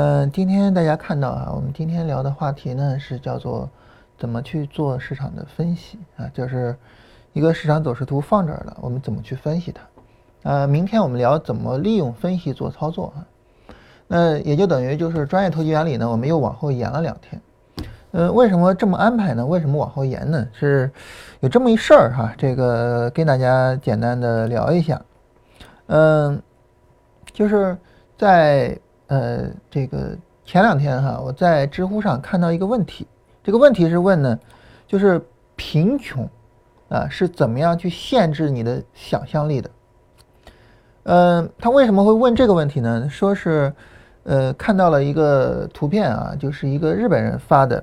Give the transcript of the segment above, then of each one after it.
嗯，今天大家看到啊，我们今天聊的话题呢是叫做怎么去做市场的分析啊，就是一个市场走势图放这儿了，我们怎么去分析它？呃，明天我们聊怎么利用分析做操作啊。那也就等于就是专业投机原理呢，我们又往后延了两天。呃，为什么这么安排呢？为什么往后延呢？是有这么一事儿哈，这个跟大家简单的聊一下。嗯，就是在。呃，这个前两天哈，我在知乎上看到一个问题，这个问题是问呢，就是贫穷啊是怎么样去限制你的想象力的？嗯，他为什么会问这个问题呢？说是呃看到了一个图片啊，就是一个日本人发的，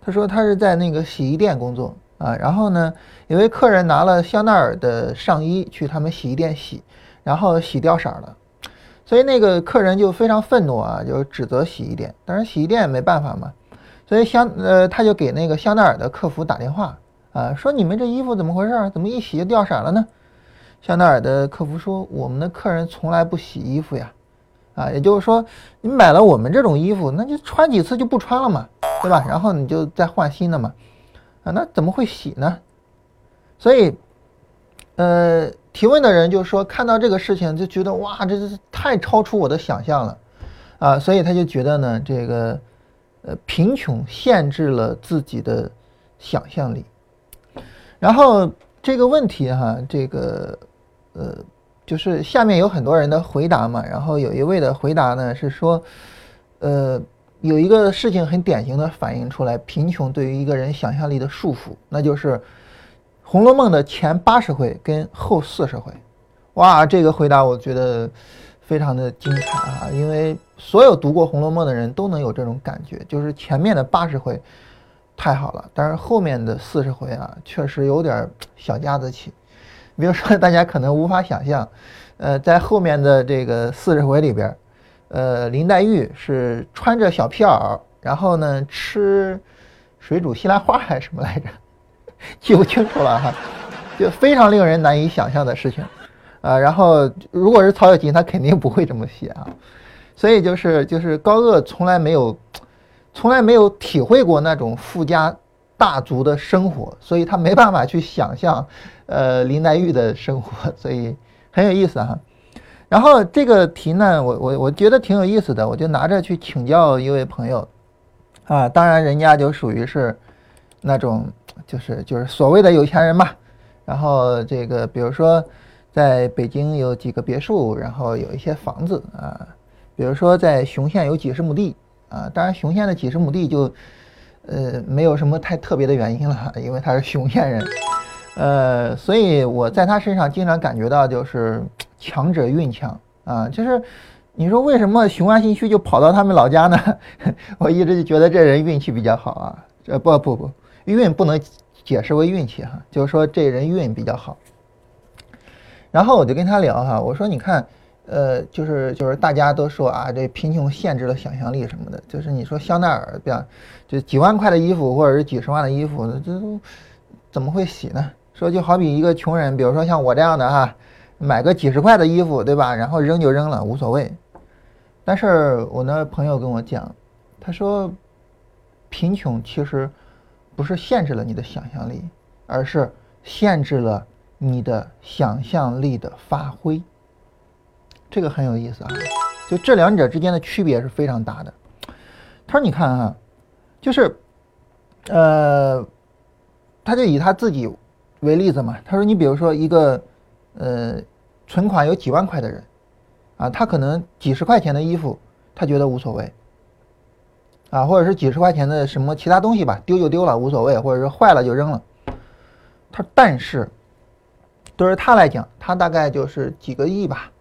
他说他是在那个洗衣店工作啊，然后呢，有位客人拿了香奈儿的上衣去他们洗衣店洗，然后洗掉色了。所以那个客人就非常愤怒啊，就指责洗衣店。当然洗衣店也没办法嘛，所以香呃他就给那个香奈儿的客服打电话啊，说你们这衣服怎么回事？怎么一洗就掉色了呢？香奈儿的客服说，我们的客人从来不洗衣服呀，啊，也就是说你买了我们这种衣服，那就穿几次就不穿了嘛，对吧？然后你就再换新的嘛，啊，那怎么会洗呢？所以，呃。提问的人就说，看到这个事情就觉得哇，这是太超出我的想象了，啊，所以他就觉得呢，这个，呃，贫穷限制了自己的想象力。然后这个问题哈，这个，呃，就是下面有很多人的回答嘛，然后有一位的回答呢是说，呃，有一个事情很典型的反映出来贫穷对于一个人想象力的束缚，那就是。《红楼梦》的前八十回跟后四十回，哇，这个回答我觉得非常的精彩啊！因为所有读过《红楼梦》的人都能有这种感觉，就是前面的八十回太好了，但是后面的四十回啊，确实有点小家子气。比如说，大家可能无法想象，呃，在后面的这个四十回里边，呃，林黛玉是穿着小皮袄，然后呢吃水煮西兰花还是什么来着？记不清楚了哈，就非常令人难以想象的事情，啊，然后如果是曹雪芹，他肯定不会这么写啊，所以就是就是高鹗从来没有，从来没有体会过那种富家大族的生活，所以他没办法去想象，呃，林黛玉的生活，所以很有意思哈。然后这个题呢，我我我觉得挺有意思的，我就拿着去请教一位朋友，啊，当然人家就属于是那种。就是就是所谓的有钱人嘛，然后这个比如说，在北京有几个别墅，然后有一些房子啊，比如说在雄县有几十亩地啊，当然雄县的几十亩地就，呃，没有什么太特别的原因了，因为他是雄县人，呃，所以我在他身上经常感觉到就是强者运强啊，就是你说为什么雄安新区就跑到他们老家呢？我一直就觉得这人运气比较好啊，这不不不。运不能解释为运气哈，就是说这人运比较好。然后我就跟他聊哈，我说你看，呃，就是就是大家都说啊，这贫穷限制了想象力什么的，就是你说香奈儿，对吧？就几万块的衣服或者是几十万的衣服，这都怎么会洗呢？说就好比一个穷人，比如说像我这样的哈，买个几十块的衣服，对吧？然后扔就扔了，无所谓。但是我那朋友跟我讲，他说贫穷其实。不是限制了你的想象力，而是限制了你的想象力的发挥。这个很有意思啊，就这两者之间的区别是非常大的。他说：“你看啊，就是，呃，他就以他自己为例子嘛。他说，你比如说一个，呃，存款有几万块的人，啊，他可能几十块钱的衣服，他觉得无所谓。”啊，或者是几十块钱的什么其他东西吧，丢就丢了，无所谓，或者是坏了就扔了。他但是，对于他来讲，他大概就是几个亿吧。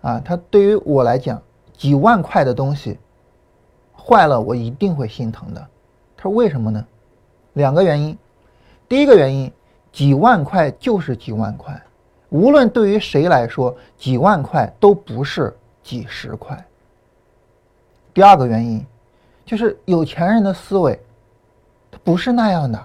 啊，他对于我来讲，几万块的东西坏了，我一定会心疼的。他说为什么呢？两个原因。第一个原因，几万块就是几万块，无论对于谁来说，几万块都不是几十块。第二个原因。就是有钱人的思维，他不是那样的，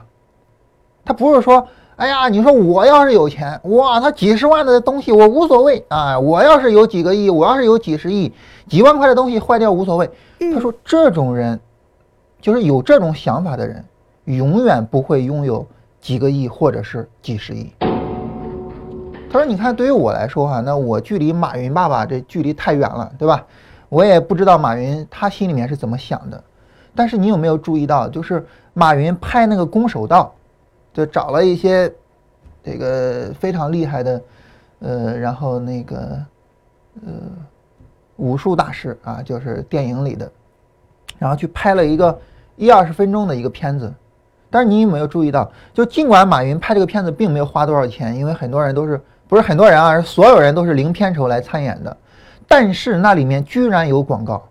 他不是说哎呀，你说我要是有钱，哇，他几十万的东西我无所谓啊，我要是有几个亿，我要是有几十亿、几万块的东西坏掉无所谓。他说这种人，就是有这种想法的人，永远不会拥有几个亿或者是几十亿。他说：“你看，对于我来说哈，那我距离马云爸爸这距离太远了，对吧？我也不知道马云他心里面是怎么想的。但是你有没有注意到，就是马云拍那个空手道，就找了一些这个非常厉害的，呃，然后那个呃武术大师啊，就是电影里的，然后去拍了一个一二十分钟的一个片子。但是你有没有注意到，就尽管马云拍这个片子并没有花多少钱，因为很多人都是。”不是很多人啊，是所有人都是零片酬来参演的，但是那里面居然有广告，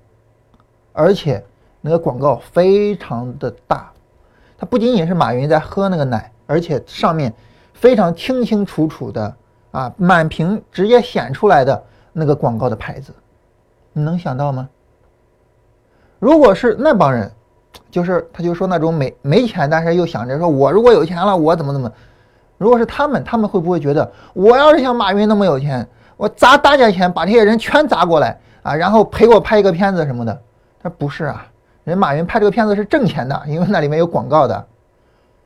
而且那个广告非常的大，它不仅仅是马云在喝那个奶，而且上面非常清清楚楚的啊，满屏直接显出来的那个广告的牌子，你能想到吗？如果是那帮人，就是他就说那种没没钱，但是又想着说我如果有钱了，我怎么怎么。如果是他们，他们会不会觉得我要是像马云那么有钱，我砸大价钱把这些人全砸过来啊，然后陪我拍一个片子什么的？他不是啊，人马云拍这个片子是挣钱的，因为那里面有广告的。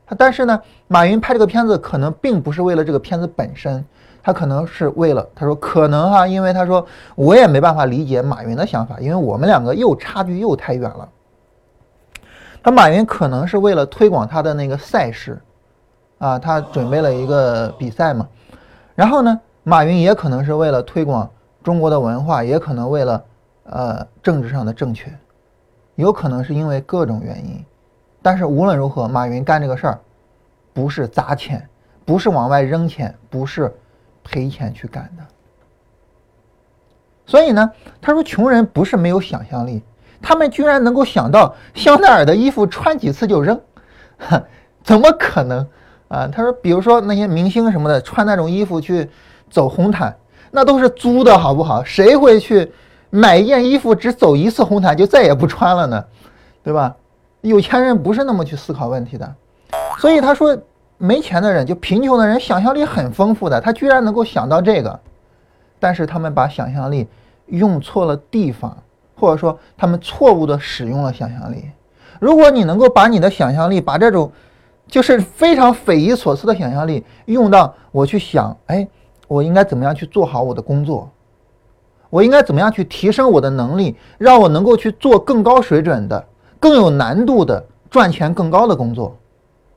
他但是呢，马云拍这个片子可能并不是为了这个片子本身，他可能是为了他说可能哈，因为他说我也没办法理解马云的想法，因为我们两个又差距又太远了。他马云可能是为了推广他的那个赛事。啊，他准备了一个比赛嘛，然后呢，马云也可能是为了推广中国的文化，也可能为了呃政治上的正确，有可能是因为各种原因，但是无论如何，马云干这个事儿不是砸钱，不是往外扔钱，不是赔钱去干的。所以呢，他说穷人不是没有想象力，他们居然能够想到香奈儿的衣服穿几次就扔，怎么可能？啊，他说，比如说那些明星什么的，穿那种衣服去走红毯，那都是租的，好不好？谁会去买一件衣服只走一次红毯就再也不穿了呢？对吧？有钱人不是那么去思考问题的。所以他说，没钱的人就贫穷的人想象力很丰富的，他居然能够想到这个，但是他们把想象力用错了地方，或者说他们错误的使用了想象力。如果你能够把你的想象力把这种就是非常匪夷所思的想象力，用到我去想，哎，我应该怎么样去做好我的工作？我应该怎么样去提升我的能力，让我能够去做更高水准的、更有难度的、赚钱更高的工作？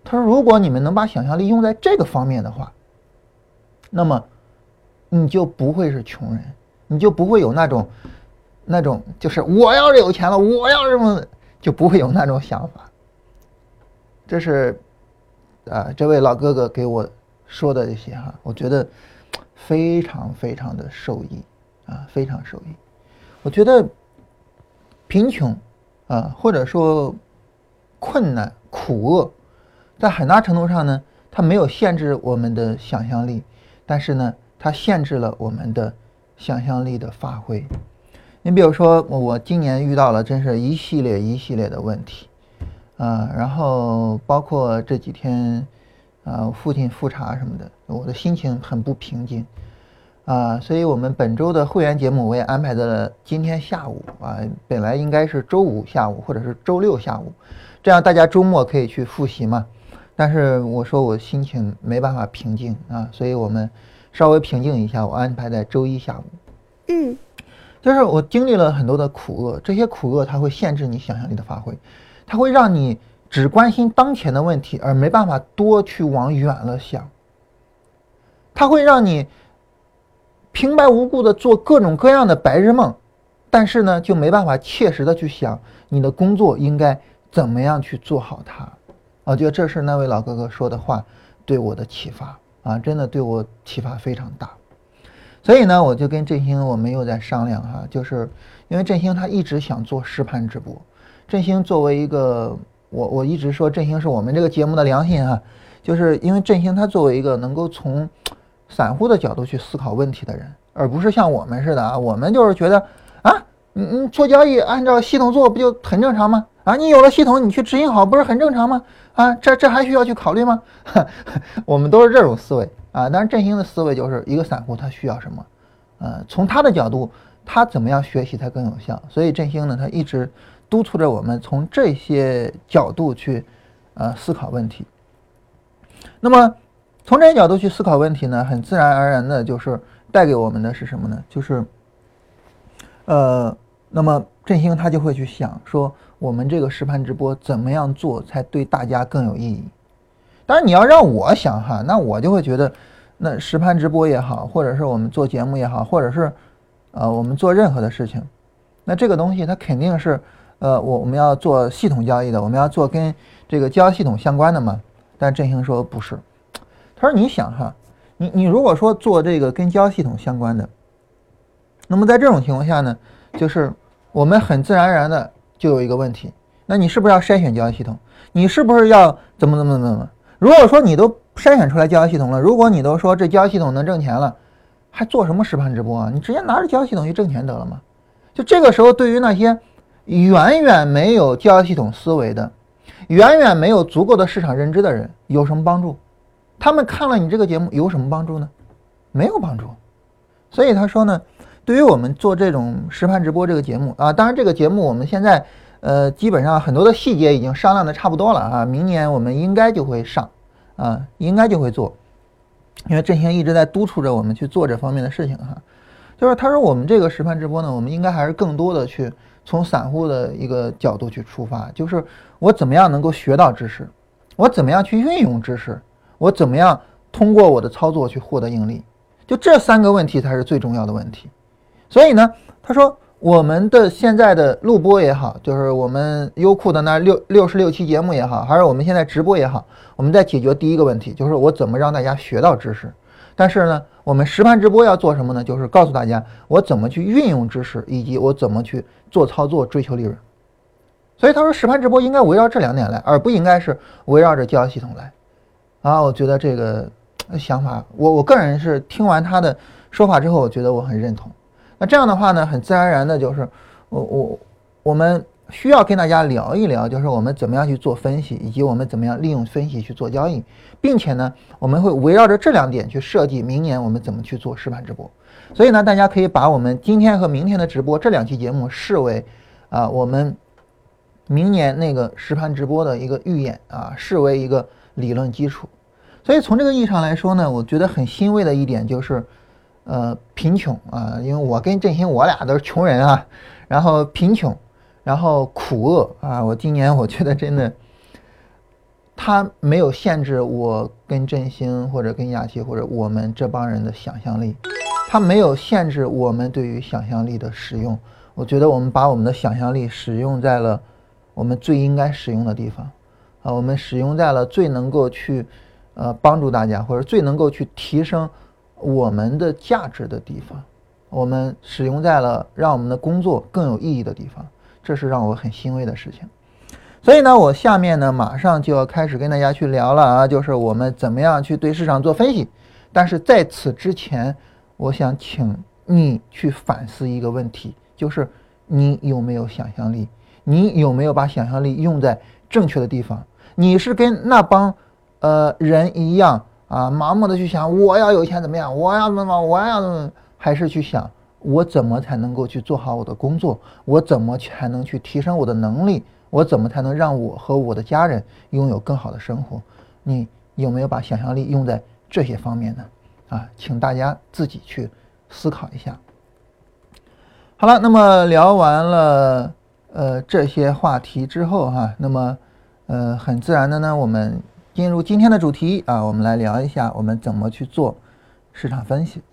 他说，如果你们能把想象力用在这个方面的话，那么你就不会是穷人，你就不会有那种那种就是我要是有钱了，我要什么就不会有那种想法。这是。啊，这位老哥哥给我说的这些哈，我觉得非常非常的受益啊，非常受益。我觉得贫穷啊，或者说困难、苦厄，在很大程度上呢，它没有限制我们的想象力，但是呢，它限制了我们的想象力的发挥。你比如说，我今年遇到了真是一系列一系列的问题。啊，然后包括这几天，啊，父亲复查什么的，我的心情很不平静，啊，所以我们本周的会员节目我也安排在了今天下午，啊，本来应该是周五下午或者是周六下午，这样大家周末可以去复习嘛。但是我说我心情没办法平静啊，所以我们稍微平静一下，我安排在周一下午。嗯，就是我经历了很多的苦厄，这些苦厄它会限制你想象力的发挥。它会让你只关心当前的问题，而没办法多去往远了想。它会让你平白无故的做各种各样的白日梦，但是呢，就没办法切实的去想你的工作应该怎么样去做好它。我觉得这是那位老哥哥说的话对我的启发啊，真的对我启发非常大。所以呢，我就跟振兴我们又在商量哈，就是因为振兴他一直想做实盘直播。振兴作为一个，我我一直说振兴是我们这个节目的良心啊，就是因为振兴他作为一个能够从散户的角度去思考问题的人，而不是像我们似的啊，我们就是觉得啊，你你做交易按照系统做不就很正常吗？啊，你有了系统，你去执行好，不是很正常吗？啊，这这还需要去考虑吗？我们都是这种思维啊。但是振兴的思维就是一个散户他需要什么？呃，从他的角度，他怎么样学习才更有效？所以振兴呢，他一直督促着我们从这些角度去呃思考问题。那么从这些角度去思考问题呢，很自然而然的就是带给我们的是什么呢？就是呃，那么振兴他就会去想说。我们这个实盘直播怎么样做才对大家更有意义？当然，你要让我想哈，那我就会觉得，那实盘直播也好，或者是我们做节目也好，或者是呃我们做任何的事情，那这个东西它肯定是呃我我们要做系统交易的，我们要做跟这个交易系统相关的嘛。但振兴说不是，他说你想哈，你你如果说做这个跟交易系统相关的，那么在这种情况下呢，就是我们很自然而然的。就有一个问题，那你是不是要筛选交易系统？你是不是要怎么怎么怎么？如果说你都筛选出来交易系统了，如果你都说这交易系统能挣钱了，还做什么实盘直播啊？你直接拿着交易系统去挣钱得了吗？就这个时候，对于那些远远没有交易系统思维的、远远没有足够的市场认知的人，有什么帮助？他们看了你这个节目有什么帮助呢？没有帮助。所以他说呢。对于我们做这种实盘直播这个节目啊，当然这个节目我们现在呃基本上很多的细节已经商量的差不多了啊，明年我们应该就会上啊，应该就会做，因为振兴一直在督促着我们去做这方面的事情哈。就是他说我们这个实盘直播呢，我们应该还是更多的去从散户的一个角度去出发，就是我怎么样能够学到知识，我怎么样去运用知识，我怎么样通过我的操作去获得盈利，就这三个问题才是最重要的问题。所以呢，他说我们的现在的录播也好，就是我们优酷的那六六十六期节目也好，还是我们现在直播也好，我们在解决第一个问题，就是我怎么让大家学到知识。但是呢，我们实盘直播要做什么呢？就是告诉大家我怎么去运用知识，以及我怎么去做操作，追求利润。所以他说实盘直播应该围绕这两点来，而不应该是围绕着交易系统来。啊，我觉得这个想法，我我个人是听完他的说法之后，我觉得我很认同。那这样的话呢，很自然而然的就是，我我我们需要跟大家聊一聊，就是我们怎么样去做分析，以及我们怎么样利用分析去做交易，并且呢，我们会围绕着这两点去设计明年我们怎么去做实盘直播。所以呢，大家可以把我们今天和明天的直播这两期节目视为啊，我们明年那个实盘直播的一个预演啊，视为一个理论基础。所以从这个意义上来说呢，我觉得很欣慰的一点就是。呃，贫穷啊，因为我跟振兴我俩都是穷人啊，然后贫穷，然后苦厄啊，我今年我觉得真的，他没有限制我跟振兴或者跟亚琪或者我们这帮人的想象力，他没有限制我们对于想象力的使用，我觉得我们把我们的想象力使用在了我们最应该使用的地方，我们使用在了最能够去呃帮助大家或者最能够去提升。我们的价值的地方，我们使用在了让我们的工作更有意义的地方，这是让我很欣慰的事情。所以呢，我下面呢马上就要开始跟大家去聊了啊，就是我们怎么样去对市场做分析。但是在此之前，我想请你去反思一个问题，就是你有没有想象力？你有没有把想象力用在正确的地方？你是跟那帮呃人一样？啊，盲目的去想我要有钱怎么样，我要怎么，我要怎么，还是去想我怎么才能够去做好我的工作，我怎么才能去提升我的能力，我怎么才能让我和我的家人拥有更好的生活？你有没有把想象力用在这些方面呢？啊，请大家自己去思考一下。好了，那么聊完了呃这些话题之后哈，那么呃很自然的呢，我们。进入今天的主题啊，我们来聊一下我们怎么去做市场分析。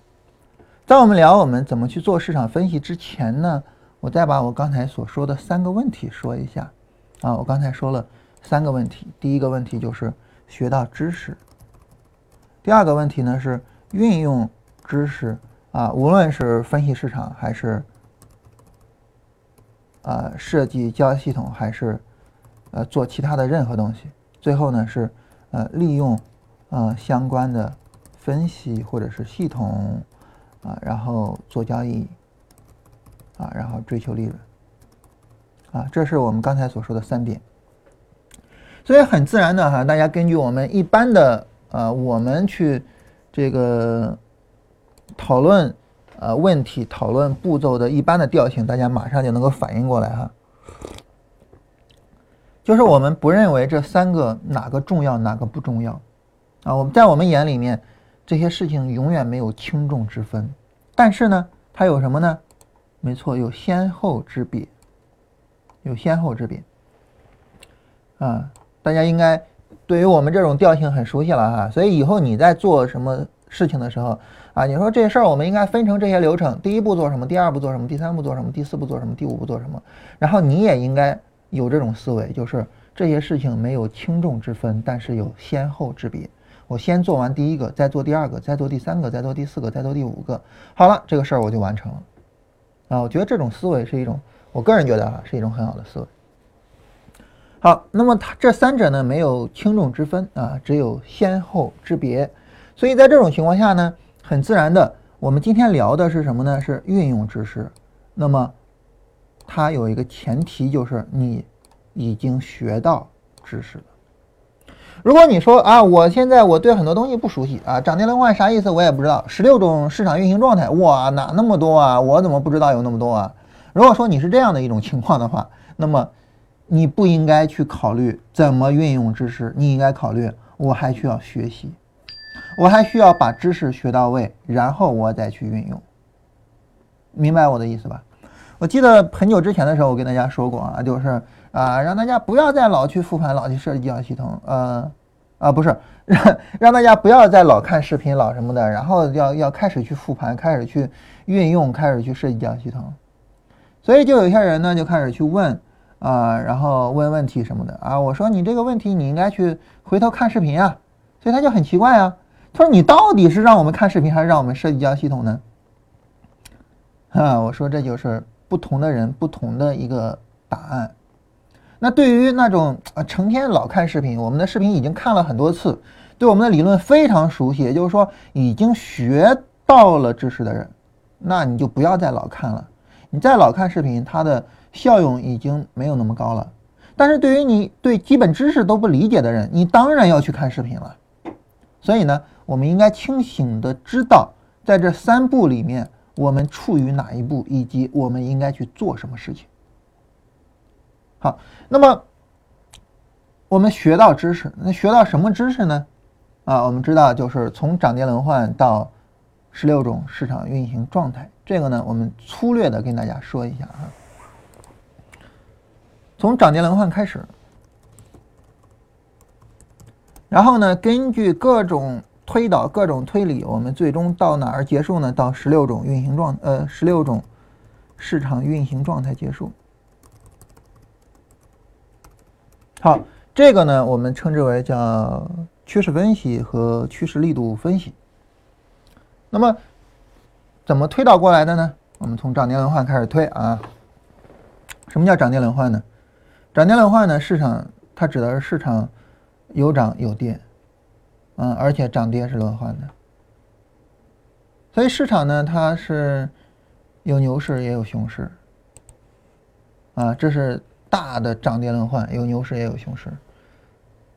在我们聊我们怎么去做市场分析之前呢，我再把我刚才所说的三个问题说一下啊。我刚才说了三个问题，第一个问题就是学到知识，第二个问题呢是运用知识啊，无论是分析市场还是啊设计交易系统，还是呃做其他的任何东西，最后呢是。呃，利用呃相关的分析或者是系统啊，然后做交易啊，然后追求利润啊，这是我们刚才所说的三点。所以很自然的哈，大家根据我们一般的呃，我们去这个讨论呃问题、讨论步骤的一般的调性，大家马上就能够反应过来哈。就是我们不认为这三个哪个重要，哪个不重要啊。我们在我们眼里面，这些事情永远没有轻重之分。但是呢，它有什么呢？没错，有先后之别，有先后之别啊。大家应该对于我们这种调性很熟悉了哈，所以以后你在做什么事情的时候啊，你说这事儿我们应该分成这些流程，第一步做什么，第二步做什么，第三步做什么，第四步做什么，第五步做什么，然后你也应该有这种思维，就是这些事情没有轻重之分，但是有先后之别。我先做完第一个，再做第二个，再做第三个，再做第四个，再做第五个，好了，这个事儿我就完成了啊。我觉得这种思维是一种，我个人觉得啊，是一种很好的思维。好，那么它这三者呢没有轻重之分啊，只有先后之别，所以在这种情况下呢，很自然的，我们今天聊的是什么呢？是运用知识。那么它有一个前提，就是你已经学到知识了。如果你说啊，我现在我对很多东西不熟悉啊，涨跌轮换啥意思我也不知道，十六种市场运行状态，哇，哪那么多啊？我怎么不知道有那么多啊？如果说你是这样的一种情况的话，那么。你不应该去考虑怎么运用知识，你应该考虑我还需要学习，我还需要把知识学到位，然后我再去运用。明白我的意思吧？我记得很久之前的时候，我跟大家说过啊，就是啊，让大家不要再老去复盘，老去设计教学系统，呃，啊，不是让 让大家不要再老看视频，老什么的，然后要要开始去复盘，开始去运用，开始去设计教学系统。所以就有些人呢，就开始去问。啊，然后问问题什么的啊，我说你这个问题你应该去回头看视频啊，所以他就很奇怪啊，他说你到底是让我们看视频还是让我们设计教系统呢？啊，我说这就是不同的人不同的一个答案。那对于那种啊成天老看视频，我们的视频已经看了很多次，对我们的理论非常熟悉，也就是说已经学到了知识的人，那你就不要再老看了，你再老看视频，它的。效用已经没有那么高了，但是对于你对基本知识都不理解的人，你当然要去看视频了。所以呢，我们应该清醒的知道，在这三步里面，我们处于哪一步，以及我们应该去做什么事情。好，那么我们学到知识，那学到什么知识呢？啊，我们知道就是从涨跌轮换到十六种市场运行状态，这个呢，我们粗略的跟大家说一下啊。从涨跌轮换开始，然后呢，根据各种推导、各种推理，我们最终到哪儿结束呢？到十六种运行状，呃，十六种市场运行状态结束。好，这个呢，我们称之为叫趋势分析和趋势力度分析。那么，怎么推导过来的呢？我们从涨跌轮换开始推啊。什么叫涨跌轮换呢？涨跌轮换呢？市场它指的是市场有涨有跌，嗯，而且涨跌是轮换的。所以市场呢，它是有牛市也有熊市，啊，这是大的涨跌轮换，有牛市也有熊市，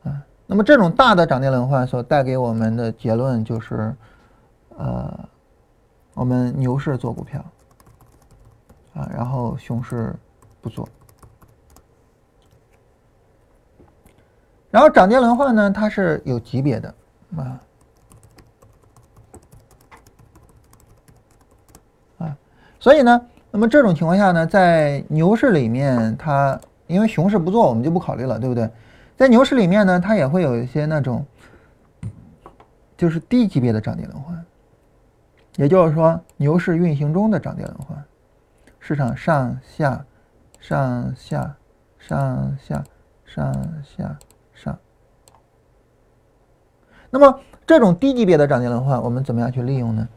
啊，那么这种大的涨跌轮换所带给我们的结论就是，呃，我们牛市做股票，啊，然后熊市不做。然后涨跌轮换呢，它是有级别的啊啊，所以呢，那么这种情况下呢，在牛市里面，它因为熊市不做，我们就不考虑了，对不对？在牛市里面呢，它也会有一些那种就是低级别的涨跌轮换，也就是说，牛市运行中的涨跌轮换，市场上下上下上下上下。那么这种低级别的涨跌轮换，我们怎么样去利用呢？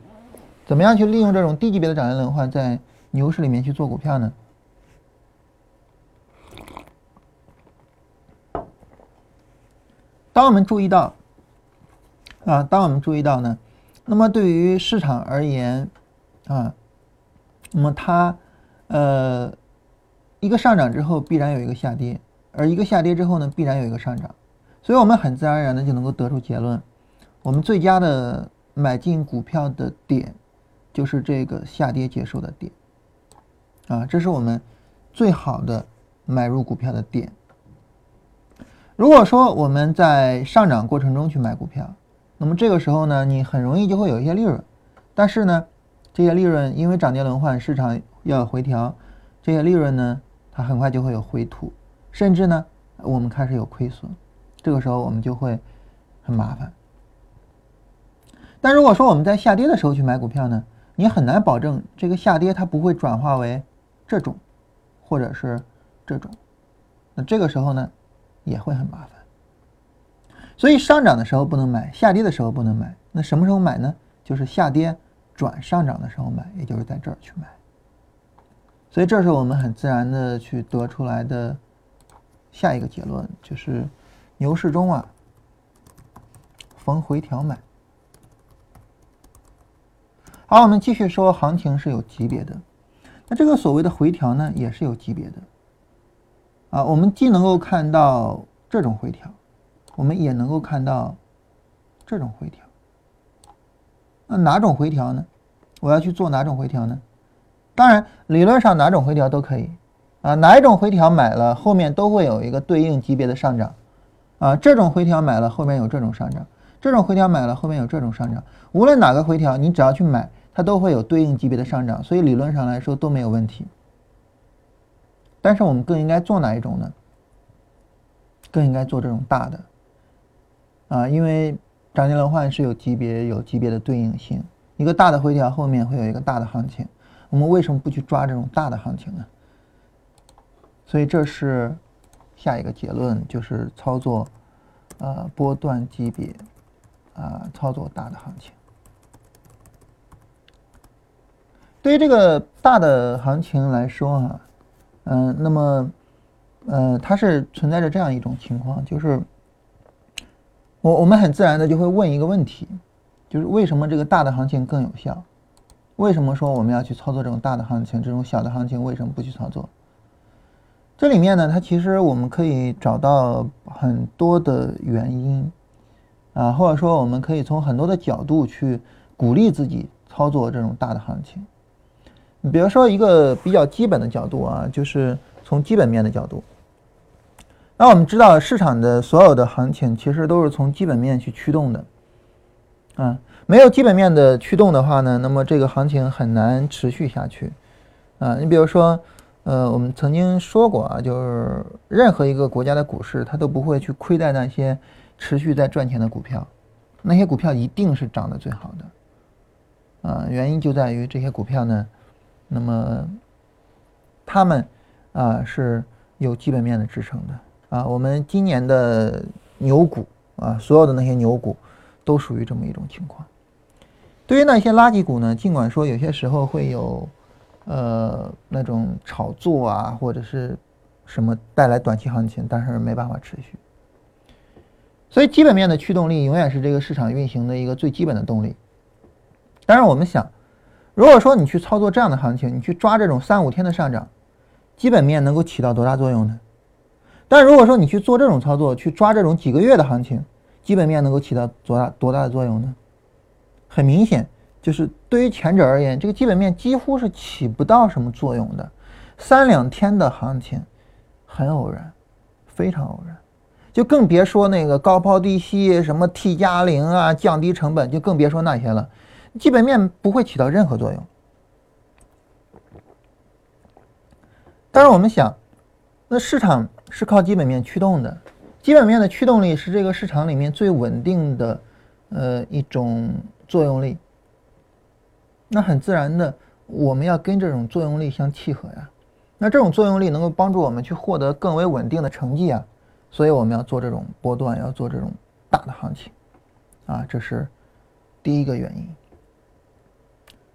怎么样去利用这种低级别的涨跌轮换，在牛市里面去做股票呢？当我们注意到，啊，当我们注意到呢，那么对于市场而言，啊，那么它，呃，一个上涨之后必然有一个下跌，而一个下跌之后呢，必然有一个上涨，所以我们很自然而然的就能够得出结论，我们最佳的买进股票的点就是这个下跌结束的点，啊，这是我们最好的买入股票的点。如果说我们在上涨过程中去买股票，那么这个时候呢，你很容易就会有一些利润，但是呢，这些利润因为涨跌轮换，市场要回调，这些利润呢，它很快就会有回吐，甚至呢，我们开始有亏损，这个时候我们就会很麻烦。但如果说我们在下跌的时候去买股票呢，你很难保证这个下跌它不会转化为这种，或者是这种，那这个时候呢？也会很麻烦，所以上涨的时候不能买，下跌的时候不能买。那什么时候买呢？就是下跌转上涨的时候买，也就是在这儿去买。所以这是我们很自然的去得出来的下一个结论，就是牛市中啊，逢回调买。好，我们继续说，行情是有级别的，那这个所谓的回调呢，也是有级别的。啊，我们既能够看到这种回调，我们也能够看到这种回调。那哪种回调呢？我要去做哪种回调呢？当然，理论上哪种回调都可以。啊，哪一种回调买了，后面都会有一个对应级别的上涨。啊，这种回调买了，后面有这种上涨；这种回调买了，后面有这种上涨。无论哪个回调，你只要去买，它都会有对应级别的上涨。所以理论上来说都没有问题。但是我们更应该做哪一种呢？更应该做这种大的，啊，因为涨跌轮换是有级别、有级别的对应性。一个大的回调后面会有一个大的行情，我们为什么不去抓这种大的行情呢？所以这是下一个结论，就是操作，呃，波段级别，啊，操作大的行情。对于这个大的行情来说啊。嗯，那么，呃，它是存在着这样一种情况，就是我我们很自然的就会问一个问题，就是为什么这个大的行情更有效？为什么说我们要去操作这种大的行情，这种小的行情为什么不去操作？这里面呢，它其实我们可以找到很多的原因，啊，或者说我们可以从很多的角度去鼓励自己操作这种大的行情。你比如说一个比较基本的角度啊，就是从基本面的角度。那我们知道市场的所有的行情其实都是从基本面去驱动的，啊，没有基本面的驱动的话呢，那么这个行情很难持续下去，啊，你比如说，呃，我们曾经说过啊，就是任何一个国家的股市，它都不会去亏待那些持续在赚钱的股票，那些股票一定是涨得最好的，啊，原因就在于这些股票呢。那么，他们啊是有基本面的支撑的啊。我们今年的牛股啊，所有的那些牛股都属于这么一种情况。对于那些垃圾股呢，尽管说有些时候会有呃那种炒作啊，或者是什么带来短期行情，但是没办法持续。所以基本面的驱动力永远是这个市场运行的一个最基本的动力。当然，我们想。如果说你去操作这样的行情，你去抓这种三五天的上涨，基本面能够起到多大作用呢？但如果说你去做这种操作，去抓这种几个月的行情，基本面能够起到多大多大的作用呢？很明显，就是对于前者而言，这个基本面几乎是起不到什么作用的。三两天的行情很偶然，非常偶然，就更别说那个高抛低吸，什么 T 加零啊，降低成本，就更别说那些了。基本面不会起到任何作用，但是我们想，那市场是靠基本面驱动的，基本面的驱动力是这个市场里面最稳定的，呃一种作用力。那很自然的，我们要跟这种作用力相契合呀。那这种作用力能够帮助我们去获得更为稳定的成绩啊，所以我们要做这种波段，要做这种大的行情，啊，这是第一个原因。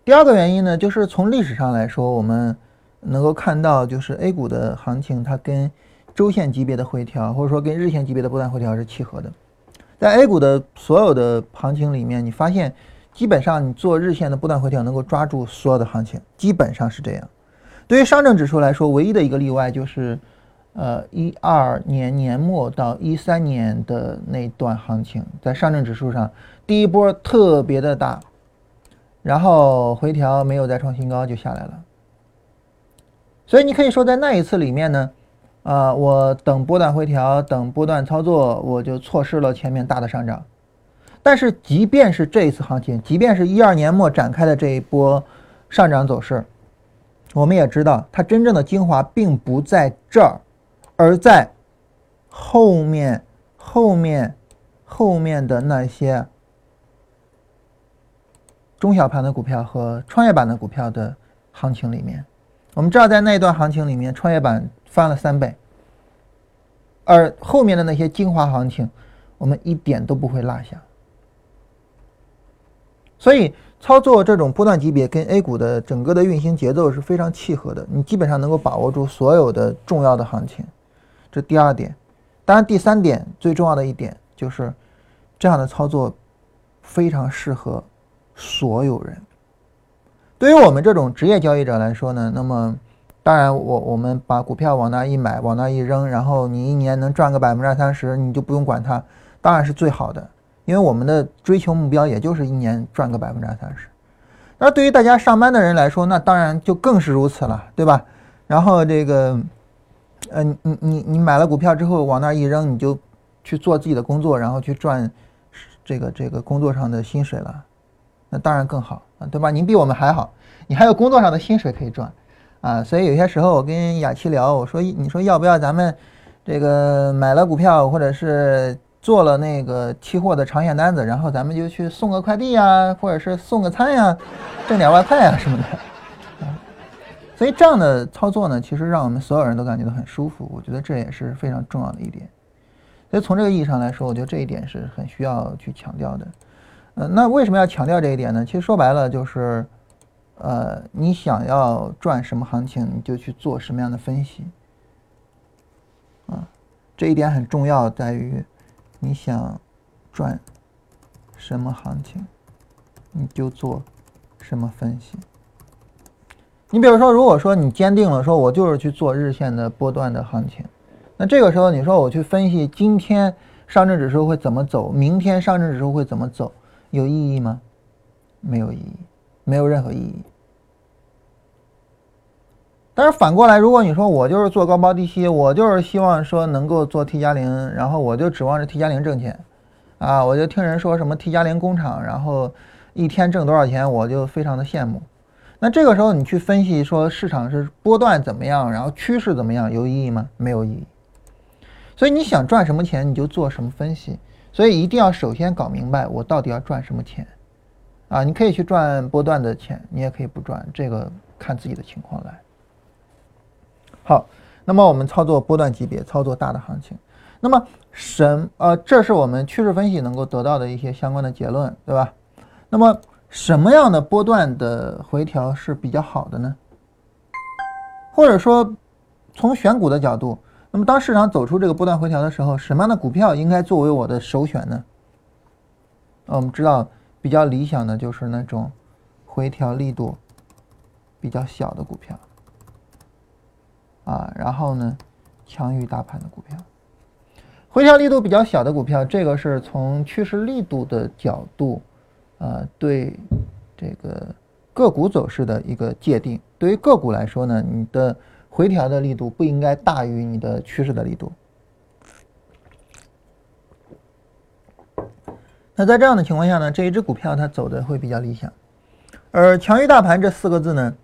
第二个原因呢，就是从历史上来说，我们能够看到，就是 A 股的行情，它跟周线级别的回调，或者说跟日线级别的波段回调是契合的。在 A 股的所有的行情里面，你发现基本上你做日线的波段回调，能够抓住所有的行情，基本上是这样。对于上证指数来说，唯一的一个例外就是，呃，一二年年末到一三年的那段行情，在上证指数上第一波特别的大，然后回调没有再创新高就下来了。所以你可以说在那一次里面呢，啊，我等波段回调，等波段操作，我就错失了前面大的上涨。但是即便是这一次行情，即便是一二年末展开的这一波上涨走势。我们也知道，它真正的精华并不在这儿，而在后面、后面、后面的那些中小盘的股票和创业板的股票的行情里面。我们知道，在那一段行情里面，创业板翻了三倍，而后面的那些精华行情，我们一点都不会落下。所以。操作这种波段级别跟 A 股的整个的运行节奏是非常契合的，你基本上能够把握住所有的重要的行情。这第二点，当然第三点最重要的一点就是，这样的操作非常适合所有人。对于我们这种职业交易者来说呢，那么当然我我们把股票往那一买，往那一扔，然后你一年能赚个百分之二三十，你就不用管它，当然是最好的。因为我们的追求目标也就是一年赚个百分之二三十，那对于大家上班的人来说，那当然就更是如此了，对吧？然后这个，呃，你你你买了股票之后往那一扔，你就去做自己的工作，然后去赚这个这个工作上的薪水了，那当然更好啊，对吧？您比我们还好，你还有工作上的薪水可以赚啊。所以有些时候我跟雅琪聊，我说你说要不要咱们这个买了股票或者是。做了那个期货的长线单子，然后咱们就去送个快递呀，或者是送个餐呀，挣点外快呀什么的。啊，所以这样的操作呢，其实让我们所有人都感觉到很舒服。我觉得这也是非常重要的一点。所以从这个意义上来说，我觉得这一点是很需要去强调的。呃，那为什么要强调这一点呢？其实说白了就是，呃，你想要赚什么行情，你就去做什么样的分析。啊，这一点很重要，在于。你想赚什么行情，你就做什么分析。你比如说，如果说你坚定了说，我就是去做日线的波段的行情，那这个时候你说我去分析今天上证指数会怎么走，明天上证指数会怎么走，有意义吗？没有意义，没有任何意义。但是反过来，如果你说我就是做高抛低吸，我就是希望说能够做 T 加零，然后我就指望着 T 加零挣钱，啊，我就听人说什么 T 加零工厂，然后一天挣多少钱，我就非常的羡慕。那这个时候你去分析说市场是波段怎么样，然后趋势怎么样，有意义吗？没有意义。所以你想赚什么钱，你就做什么分析。所以一定要首先搞明白我到底要赚什么钱，啊，你可以去赚波段的钱，你也可以不赚，这个看自己的情况来。好，那么我们操作波段级别，操作大的行情，那么什呃，这是我们趋势分析能够得到的一些相关的结论，对吧？那么什么样的波段的回调是比较好的呢？或者说，从选股的角度，那么当市场走出这个波段回调的时候，什么样的股票应该作为我的首选呢？我们知道，比较理想的就是那种回调力度比较小的股票。啊，然后呢，强于大盘的股票，回调力度比较小的股票，这个是从趋势力度的角度，呃，对这个个股走势的一个界定。对于个股来说呢，你的回调的力度不应该大于你的趋势的力度。那在这样的情况下呢，这一只股票它走的会比较理想，而强于大盘这四个字呢？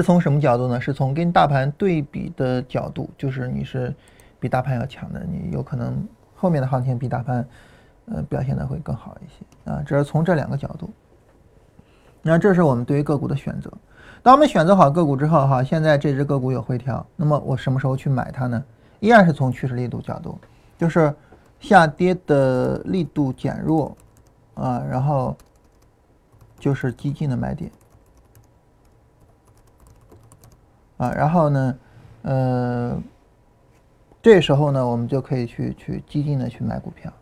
是从什么角度呢？是从跟大盘对比的角度，就是你是比大盘要强的，你有可能后面的行情比大盘，呃，表现的会更好一些啊。这是从这两个角度。那这是我们对于个股的选择。当我们选择好个股之后，哈，现在这只个股有回调，那么我什么时候去买它呢？依然是从趋势力度角度，就是下跌的力度减弱啊，然后就是激进的买点。啊，然后呢，呃，这时候呢，我们就可以去去激进的去买股票。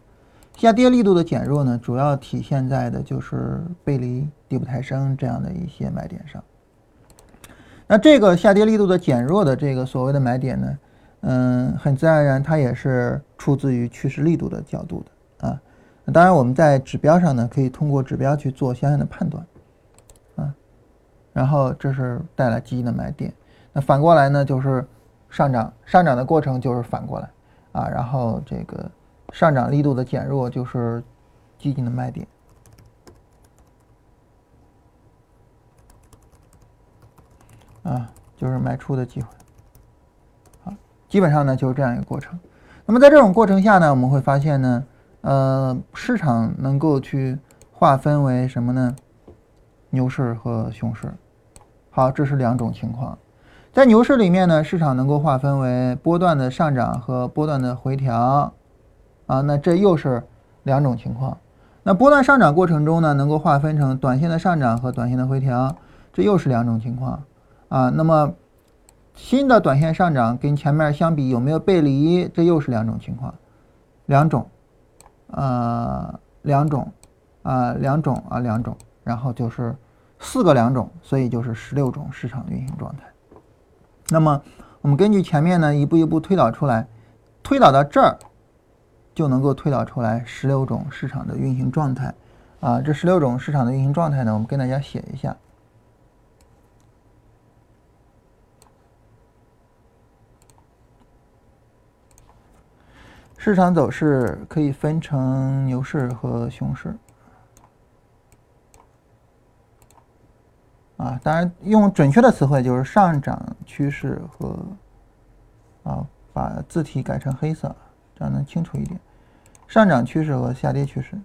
下跌力度的减弱呢，主要体现在的就是背离、底部抬升这样的一些买点上。那这个下跌力度的减弱的这个所谓的买点呢，嗯，很自然而然它也是出自于趋势力度的角度的啊。当然我们在指标上呢，可以通过指标去做相应的判断啊。然后这是带来基金的买点。那反过来呢，就是上涨上涨的过程就是反过来啊。然后这个上涨力度的减弱就是基金的卖点。啊，就是卖出的机会，啊，基本上呢就是这样一个过程。那么在这种过程下呢，我们会发现呢，呃，市场能够去划分为什么呢？牛市和熊市。好，这是两种情况。在牛市里面呢，市场能够划分为波段的上涨和波段的回调，啊，那这又是两种情况。那波段上涨过程中呢，能够划分成短线的上涨和短线的回调，这又是两种情况。啊，那么新的短线上涨跟前面相比有没有背离？这又是两种情况，两种，呃，两种，啊，两种啊，两种，然后就是四个两种，所以就是十六种市场运行状态。那么我们根据前面呢一步一步推导出来，推导到这儿就能够推导出来十六种市场的运行状态。啊，这十六种市场的运行状态呢，我们跟大家写一下。市场走势可以分成牛市和熊市，啊，当然用准确的词汇就是上涨趋势和，啊，把字体改成黑色，这样能清楚一点。上涨趋势和下跌趋势，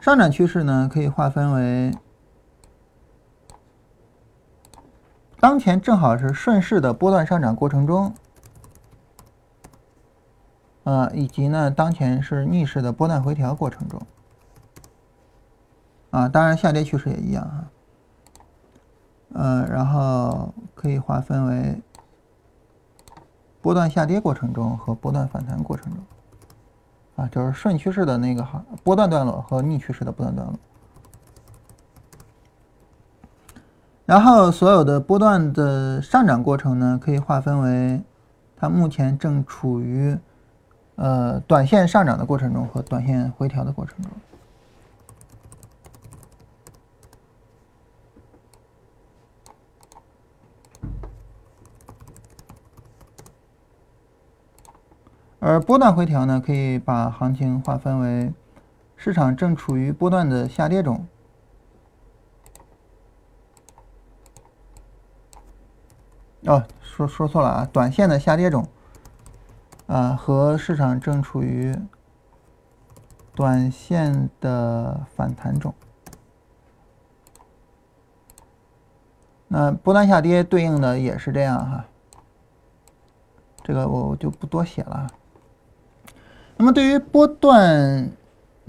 上涨趋势呢可以划分为。当前正好是顺势的波段上涨过程中，呃，以及呢，当前是逆势的波段回调过程中，啊，当然下跌趋势也一样啊，呃，然后可以划分为波段下跌过程中和波段反弹过程中，啊，就是顺趋势的那个哈波段段落和逆趋势的波段段落。然后所有的波段的上涨过程呢，可以划分为它目前正处于呃短线上涨的过程中和短线回调的过程中。而波段回调呢，可以把行情划分为市场正处于波段的下跌中。哦，说说错了啊！短线的下跌中，啊，和市场正处于短线的反弹中。那波段下跌对应的也是这样哈，这个我就不多写了。那么对于波段，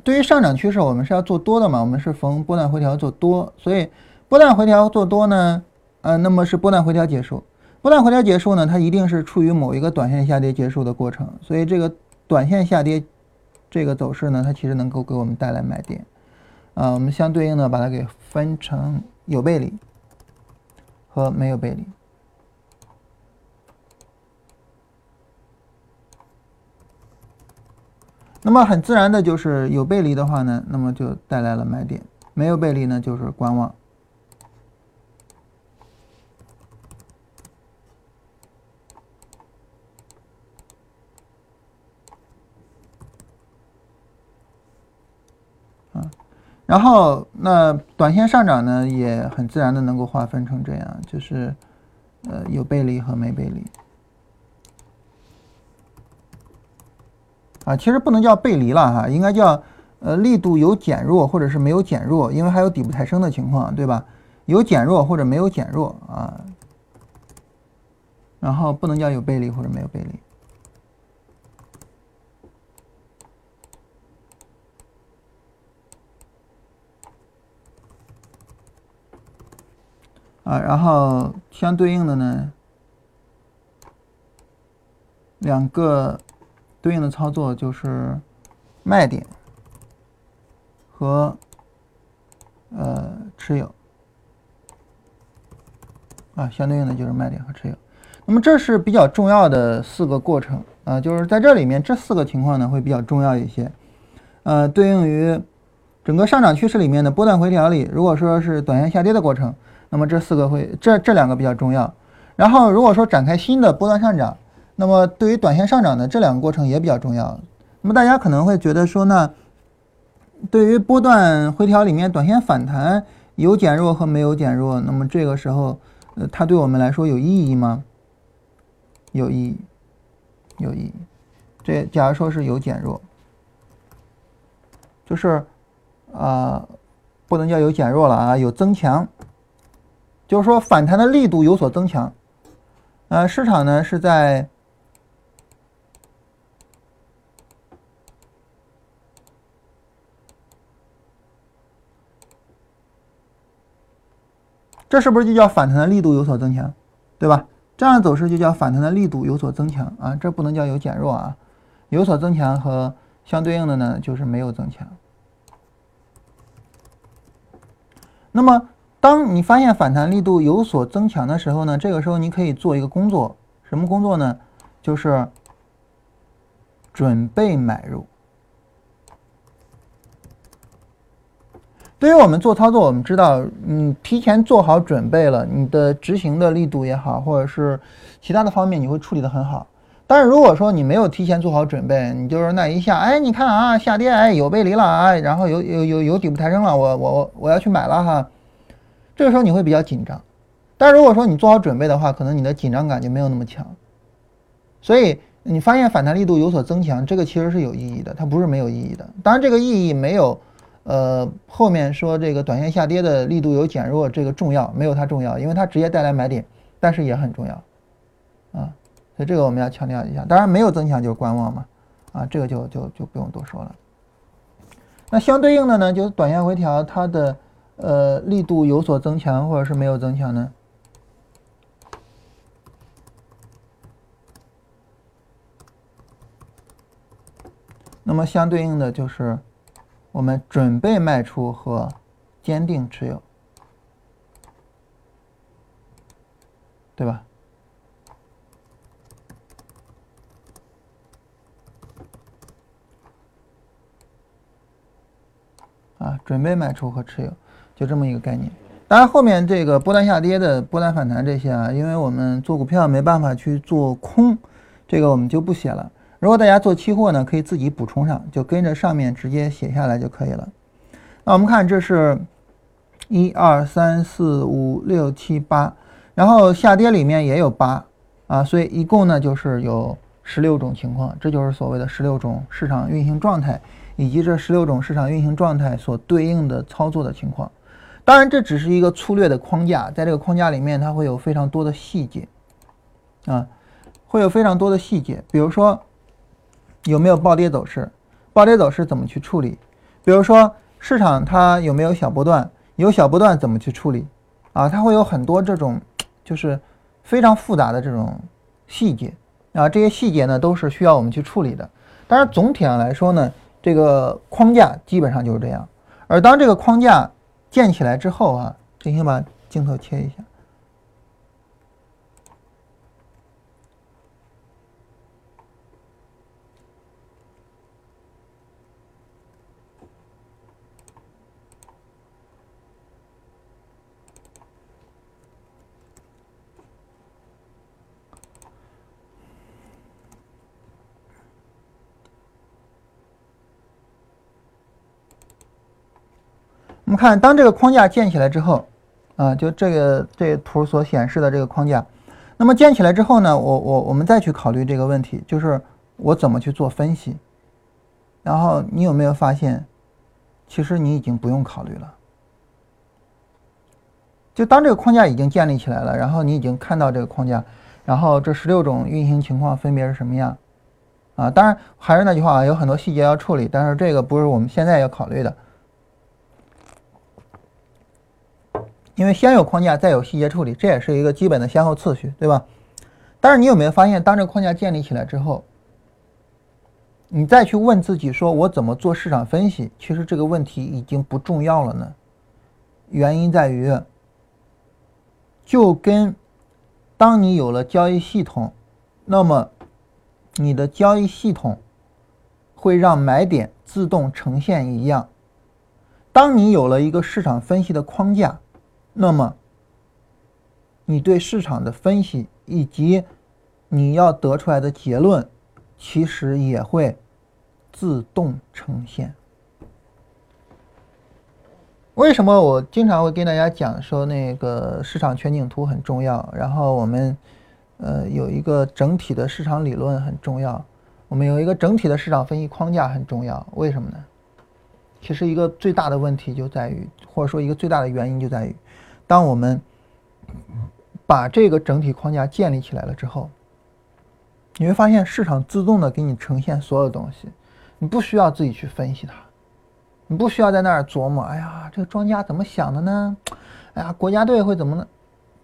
对于上涨趋势，我们是要做多的嘛？我们是逢波段回调做多，所以波段回调做多呢，呃，那么是波段回调结束。波段回调结束呢，它一定是处于某一个短线下跌结束的过程，所以这个短线下跌这个走势呢，它其实能够给我们带来买点。啊，我们相对应的把它给分成有背离和没有背离。那么很自然的就是有背离的话呢，那么就带来了买点；没有背离呢，就是观望。然后，那短线上涨呢，也很自然的能够划分成这样，就是，呃，有背离和没背离。啊，其实不能叫背离了哈，应该叫，呃，力度有减弱或者是没有减弱，因为还有底部抬升的情况，对吧？有减弱或者没有减弱啊。然后不能叫有背离或者没有背离。啊，然后相对应的呢，两个对应的操作就是卖点和呃持有，啊，相对应的就是卖点和持有。那么这是比较重要的四个过程啊，就是在这里面这四个情况呢会比较重要一些，呃，对应于整个上涨趋势里面的波段回调里，如果说是短线下跌的过程，那么这四个会这这两个比较重要。然后如果说展开新的波段上涨，那么对于短线上涨的这两个过程也比较重要。那么大家可能会觉得说呢，对于波段回调里面短线反弹有减弱和没有减弱，那么这个时候呃它对我们来说有意义吗？有意义，有意义。这假如说是有减弱，就是，啊，不能叫有减弱了啊，有增强，就是说反弹的力度有所增强。呃，市场呢是在，这是不是就叫反弹的力度有所增强，对吧？这样的走势就叫反弹的力度有所增强啊，这不能叫有减弱啊，有所增强和相对应的呢就是没有增强。那么当你发现反弹力度有所增强的时候呢，这个时候你可以做一个工作，什么工作呢？就是准备买入。对于我们做操作，我们知道，你提前做好准备了，你的执行的力度也好，或者是其他的方面，你会处理的很好。但是如果说你没有提前做好准备，你就是那一下，哎，你看啊，下跌，哎，有背离了啊，然后有有有有底部抬升了，我我我要去买了哈，这个时候你会比较紧张。但如果说你做好准备的话，可能你的紧张感就没有那么强。所以你发现反弹力度有所增强，这个其实是有意义的，它不是没有意义的。当然，这个意义没有。呃，后面说这个短线下跌的力度有减弱，这个重要没有它重要，因为它直接带来买点，但是也很重要，啊，所以这个我们要强调一下。当然没有增强就是观望嘛，啊，这个就就就不用多说了。那相对应的呢，就是短线回调它的呃力度有所增强或者是没有增强呢？那么相对应的就是。我们准备卖出和坚定持有，对吧？啊，准备卖出和持有，就这么一个概念。当然，后面这个波段下跌的、波段反弹这些啊，因为我们做股票没办法去做空，这个我们就不写了。如果大家做期货呢，可以自己补充上，就跟着上面直接写下来就可以了。那我们看，这是一二三四五六七八，然后下跌里面也有八啊，所以一共呢就是有十六种情况，这就是所谓的十六种市场运行状态，以及这十六种市场运行状态所对应的操作的情况。当然，这只是一个粗略的框架，在这个框架里面，它会有非常多的细节啊，会有非常多的细节，比如说。有没有暴跌走势？暴跌走势怎么去处理？比如说市场它有没有小波段？有小波段怎么去处理？啊，它会有很多这种就是非常复杂的这种细节啊，这些细节呢都是需要我们去处理的。当然总体上来说呢，这个框架基本上就是这样。而当这个框架建起来之后啊，进行把镜头切一下。我们看，当这个框架建起来之后，啊，就这个这图所显示的这个框架，那么建起来之后呢，我我我们再去考虑这个问题，就是我怎么去做分析。然后你有没有发现，其实你已经不用考虑了。就当这个框架已经建立起来了，然后你已经看到这个框架，然后这十六种运行情况分别是什么样？啊，当然还是那句话啊，有很多细节要处理，但是这个不是我们现在要考虑的。因为先有框架，再有细节处理，这也是一个基本的先后次序，对吧？但是你有没有发现，当这个框架建立起来之后，你再去问自己说，我怎么做市场分析？其实这个问题已经不重要了呢。原因在于，就跟当你有了交易系统，那么你的交易系统会让买点自动呈现一样。当你有了一个市场分析的框架，那么你对市场的分析以及你要得出来的结论，其实也会自动呈现。为什么我经常会跟大家讲说那个市场全景图很重要，然后我们呃有一个整体的市场理论很重要，我们有一个整体的市场分析框架很重要。为什么呢？其实一个最大的问题就在于，或者说一个最大的原因就在于，当我们把这个整体框架建立起来了之后，你会发现市场自动的给你呈现所有东西，你不需要自己去分析它。你不需要在那儿琢磨，哎呀，这个庄家怎么想的呢？哎呀，国家队会怎么呢？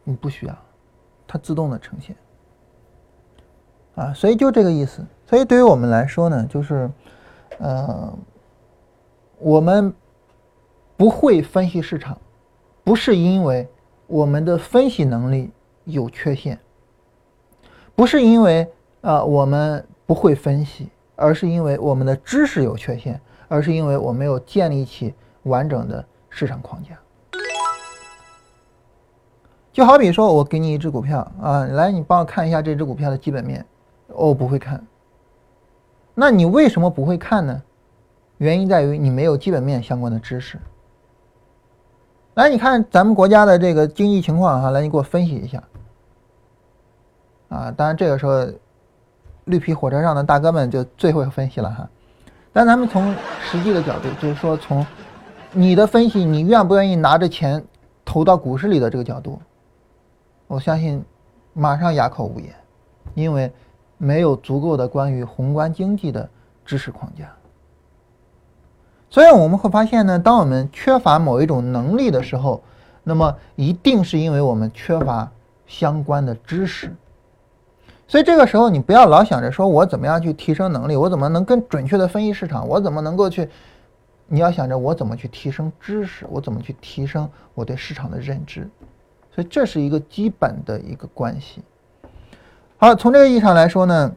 你不需要，它自动的呈现。啊，所以就这个意思。所以对于我们来说呢，就是，呃，我们不会分析市场，不是因为我们的分析能力有缺陷，不是因为呃我们不会分析，而是因为我们的知识有缺陷。而是因为我没有建立起完整的市场框架，就好比说我给你一只股票啊，来你帮我看一下这只股票的基本面，哦不会看，那你为什么不会看呢？原因在于你没有基本面相关的知识。来，你看咱们国家的这个经济情况哈，来你给我分析一下。啊，当然这个时候绿皮火车上的大哥们就最会分析了哈。但咱们从实际的角度，就是说从你的分析，你愿不愿意拿着钱投到股市里的这个角度，我相信马上哑口无言，因为没有足够的关于宏观经济的知识框架。所以我们会发现呢，当我们缺乏某一种能力的时候，那么一定是因为我们缺乏相关的知识。所以这个时候，你不要老想着说我怎么样去提升能力，我怎么能更准确的分析市场，我怎么能够去？你要想着我怎么去提升知识，我怎么去提升我对市场的认知。所以这是一个基本的一个关系。好，从这个意义上来说呢，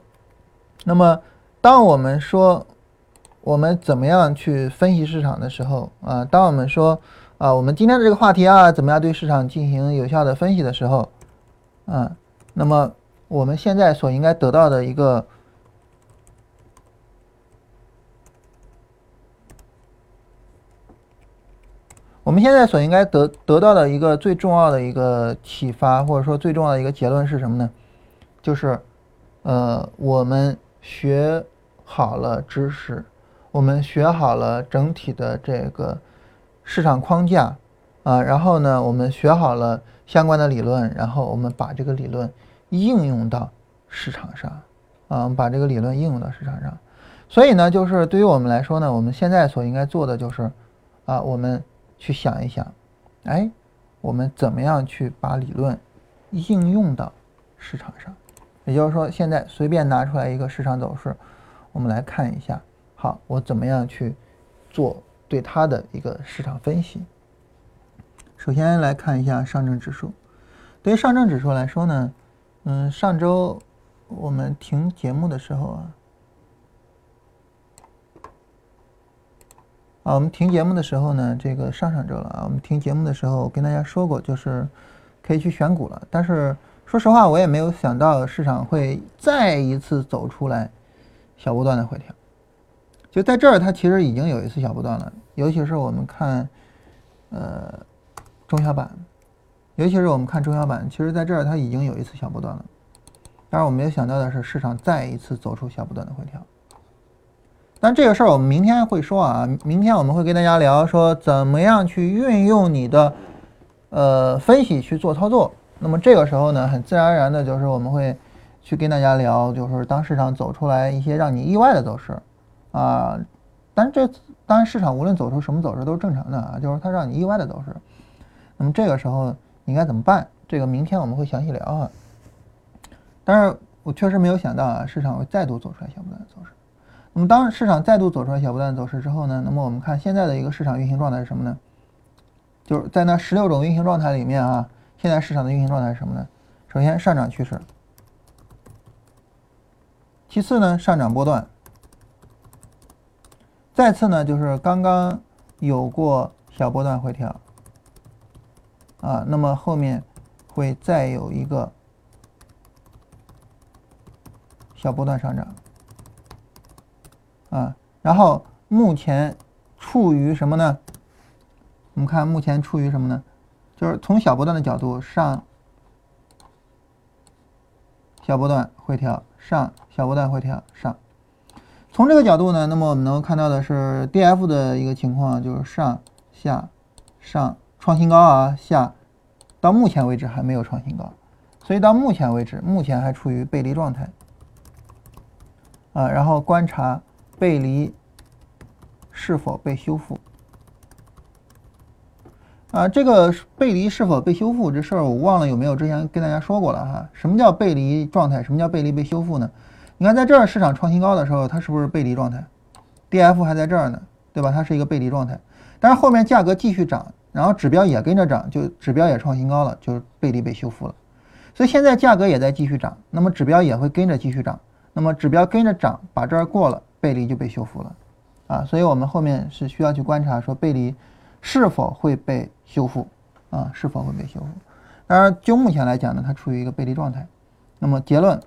那么当我们说我们怎么样去分析市场的时候啊，当我们说啊，我们今天的这个话题啊，怎么样对市场进行有效的分析的时候，啊，那么。我们现在所应该得到的一个，我们现在所应该得得到的一个最重要的一个启发，或者说最重要的一个结论是什么呢？就是，呃，我们学好了知识，我们学好了整体的这个市场框架，啊，然后呢，我们学好了相关的理论，然后我们把这个理论。应用到市场上，啊，把这个理论应用到市场上，所以呢，就是对于我们来说呢，我们现在所应该做的就是，啊，我们去想一想，哎，我们怎么样去把理论应用到市场上？也就是说，现在随便拿出来一个市场走势，我们来看一下，好，我怎么样去做对它的一个市场分析？首先来看一下上证指数，对于上证指数来说呢。嗯，上周我们停节目的时候啊，啊，我们停节目的时候呢，这个上上周了啊，我们停节目的时候跟大家说过，就是可以去选股了。但是说实话，我也没有想到市场会再一次走出来小波段的回调。就在这儿，它其实已经有一次小波段了，尤其是我们看呃中小板。尤其是我们看中小板，其实在这儿它已经有一次小波段了。当然，我没有想到的是，市场再一次走出小波段的回调。但这个事儿我们明天会说啊，明天我们会跟大家聊说怎么样去运用你的呃分析去做操作。那么这个时候呢，很自然而然的就是我们会去跟大家聊，就是当市场走出来一些让你意外的走势啊，但这当然市场无论走出什么走势都是正常的啊，就是它让你意外的走势。那么这个时候。应该怎么办？这个明天我们会详细聊啊。但是我确实没有想到啊，市场会再度走出来小波段的走势。那么当市场再度走出来小波段的走势之后呢？那么我们看现在的一个市场运行状态是什么呢？就是在那十六种运行状态里面啊，现在市场的运行状态是什么呢？首先上涨趋势，其次呢上涨波段，再次呢就是刚刚有过小波段回调，啊，那么后面会再有一个小波段上涨，啊，然后目前处于什么呢？我们看目前处于什么呢？就是从小波段的角度上。小波段回调上，小波段回调上。从这个角度呢，那么我们能够看到的是 D F 的一个情况，就是上下上创新高啊，下到目前为止还没有创新高，所以到目前为止，目前还处于背离状态啊。然后观察背离是否被修复。啊，这个背离是否被修复这事儿，我忘了有没有之前跟大家说过了哈？什么叫背离状态？什么叫背离被修复呢？你看，在这儿市场创新高的时候，它是不是背离状态？D F 还在这儿呢，对吧？它是一个背离状态。但是后面价格继续涨，然后指标也跟着涨，就指标也创新高了，就背离被修复了。所以现在价格也在继续涨，那么指标也会跟着继续涨，那么指标跟着涨，把这儿过了，背离就被修复了啊。所以我们后面是需要去观察说背离。是否会被修复啊？是否会被修复？当然，就目前来讲呢，它处于一个背离状态。那么结论，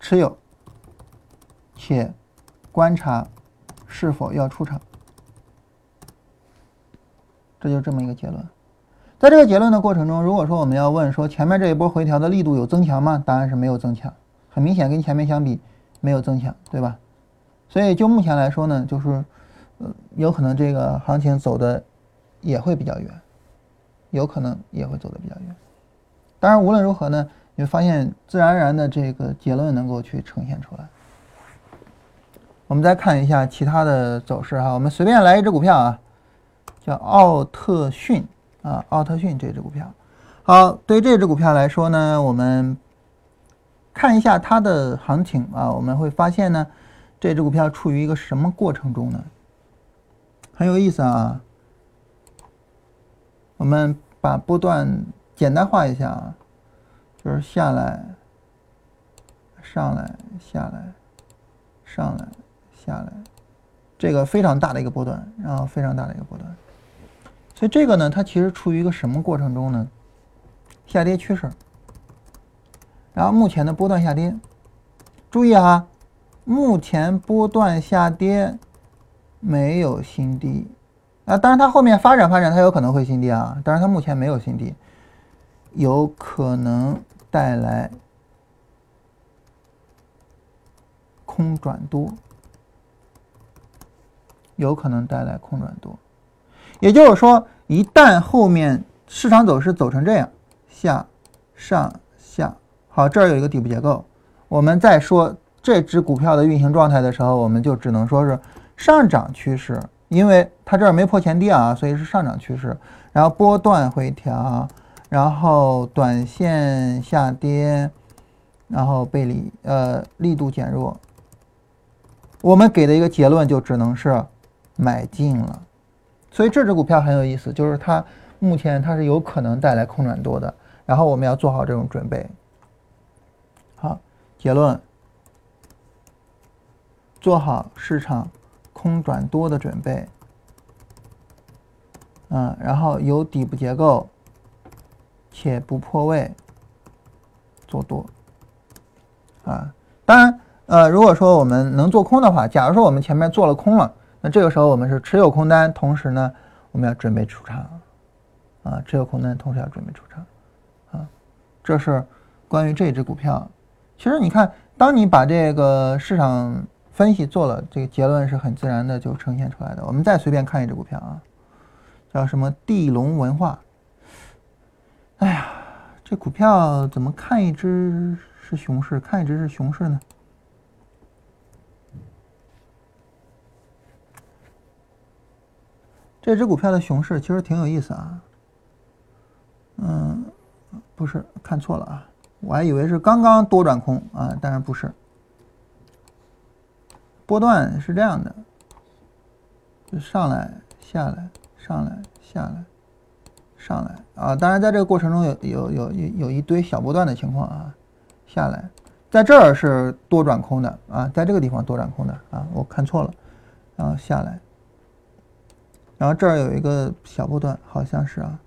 持有且观察是否要出场，这就这么一个结论。在这个结论的过程中，如果说我们要问说前面这一波回调的力度有增强吗？答案是没有增强，很明显跟前面相比。没有增强，对吧？所以就目前来说呢，就是，呃，有可能这个行情走的也会比较远，有可能也会走的比较远。当然，无论如何呢，你会发现自然而然的这个结论能够去呈现出来。我们再看一下其他的走势哈，我们随便来一只股票啊，叫奥特逊啊，奥特逊这只股票。好，对于这只股票来说呢，我们。看一下它的行情啊，我们会发现呢，这只股票处于一个什么过程中呢？很有意思啊。我们把波段简单化一下啊，就是下来、上来、下来、上来、下来，这个非常大的一个波段，然后非常大的一个波段。所以这个呢，它其实处于一个什么过程中呢？下跌趋势。然后目前的波段下跌，注意啊，目前波段下跌没有新低啊，当然它后面发展发展，它有可能会新低啊，但是它目前没有新低，有可能带来空转多，有可能带来空转多，也就是说，一旦后面市场走势走成这样，下上下。好，这儿有一个底部结构。我们在说这只股票的运行状态的时候，我们就只能说是上涨趋势，因为它这儿没破前低啊，所以是上涨趋势。然后波段回调，然后短线下跌，然后背离，呃，力度减弱。我们给的一个结论就只能是买进了。所以这只股票很有意思，就是它目前它是有可能带来空转多的，然后我们要做好这种准备。好，结论：做好市场空转多的准备，嗯，然后有底部结构且不破位做多，啊，当然，呃，如果说我们能做空的话，假如说我们前面做了空了，那这个时候我们是持有空单，同时呢，我们要准备出场，啊，持有空单同时要准备出场，啊，这是关于这只股票。其实你看，当你把这个市场分析做了，这个结论是很自然的就呈现出来的。我们再随便看一只股票啊，叫什么地龙文化。哎呀，这股票怎么看一只是熊市，看一只是熊市呢？这只股票的熊市其实挺有意思啊。嗯，不是看错了啊。我还以为是刚刚多转空啊，当然不是。波段是这样的，就上来下来上来下来上来啊，当然在这个过程中有有有有有一堆小波段的情况啊，下来，在这儿是多转空的啊，在这个地方多转空的啊，我看错了，然后下来，然后这儿有一个小波段，好像是啊，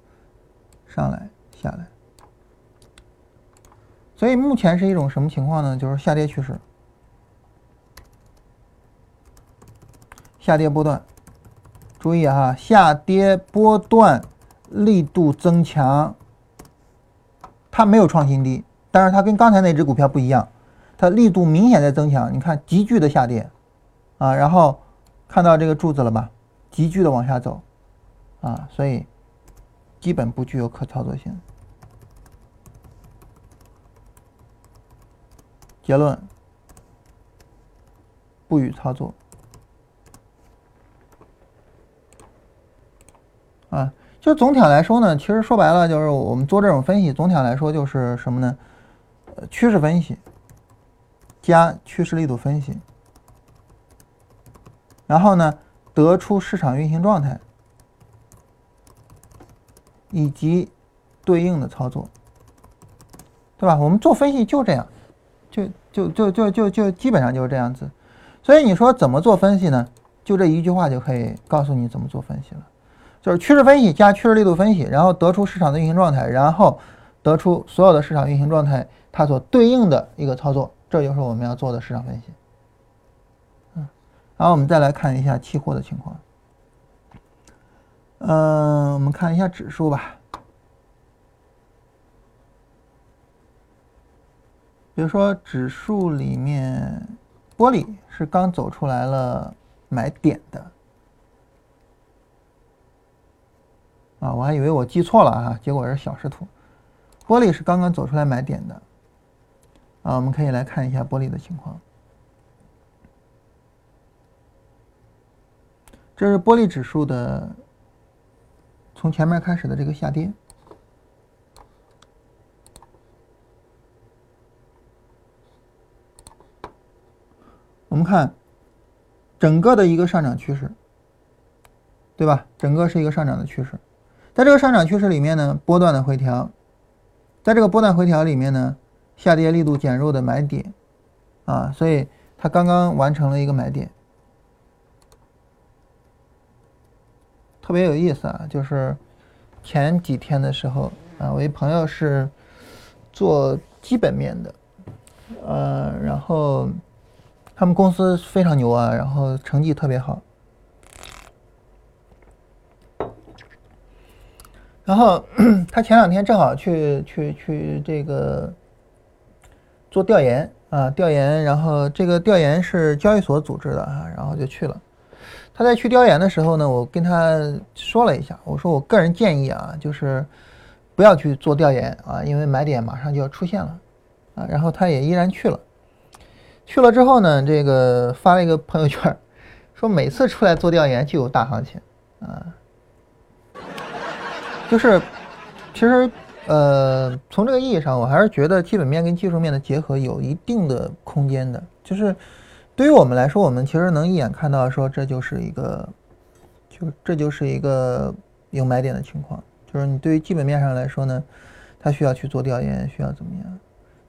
上来下来，所以目前是一种什么情况呢？就是下跌趋势。下跌波段，注意哈，下跌波段力度增强，它没有创新低，但是它跟刚才那只股票不一样，它力度明显在增强。你看急剧的下跌，啊，然后看到这个柱子了吧？急剧的往下走，啊，所以基本不具有可操作性。结论：不予操作。啊，就总体上来说呢，其实说白了就是我们做这种分析，总体上来说就是什么呢？趋势分析加趋势力度分析，然后呢，得出市场运行状态以及对应的操作，对吧？我们做分析就这样，就就就就就就基本上就是这样子。所以你说怎么做分析呢？就这一句话就可以告诉你怎么做分析了。就是趋势分析加趋势力度分析，然后得出市场的运行状态，然后得出所有的市场运行状态它所对应的一个操作，这就是我们要做的市场分析。嗯，然后我们再来看一下期货的情况。嗯，我们看一下指数吧。比如说指数里面，玻璃是刚走出来了买点的。啊，我还以为我记错了啊，结果是小时图。玻璃是刚刚走出来买点的，啊，我们可以来看一下玻璃的情况。这是玻璃指数的从前面开始的这个下跌。我们看整个的一个上涨趋势，对吧？整个是一个上涨的趋势。在这个上涨趋势里面呢，波段的回调，在这个波段回调里面呢，下跌力度减弱的买点，啊，所以它刚刚完成了一个买点，特别有意思啊，就是前几天的时候啊，我一朋友是做基本面的，呃，然后他们公司非常牛啊，然后成绩特别好。然后 他前两天正好去去去这个做调研啊，调研，然后这个调研是交易所组织的啊，然后就去了。他在去调研的时候呢，我跟他说了一下，我说我个人建议啊，就是不要去做调研啊，因为买点马上就要出现了啊。然后他也依然去了，去了之后呢，这个发了一个朋友圈，说每次出来做调研就有大行情啊。就是，其实，呃，从这个意义上，我还是觉得基本面跟技术面的结合有一定的空间的。就是对于我们来说，我们其实能一眼看到，说这就是一个，就这就是一个有买点的情况。就是你对于基本面上来说呢，它需要去做调研，需要怎么样？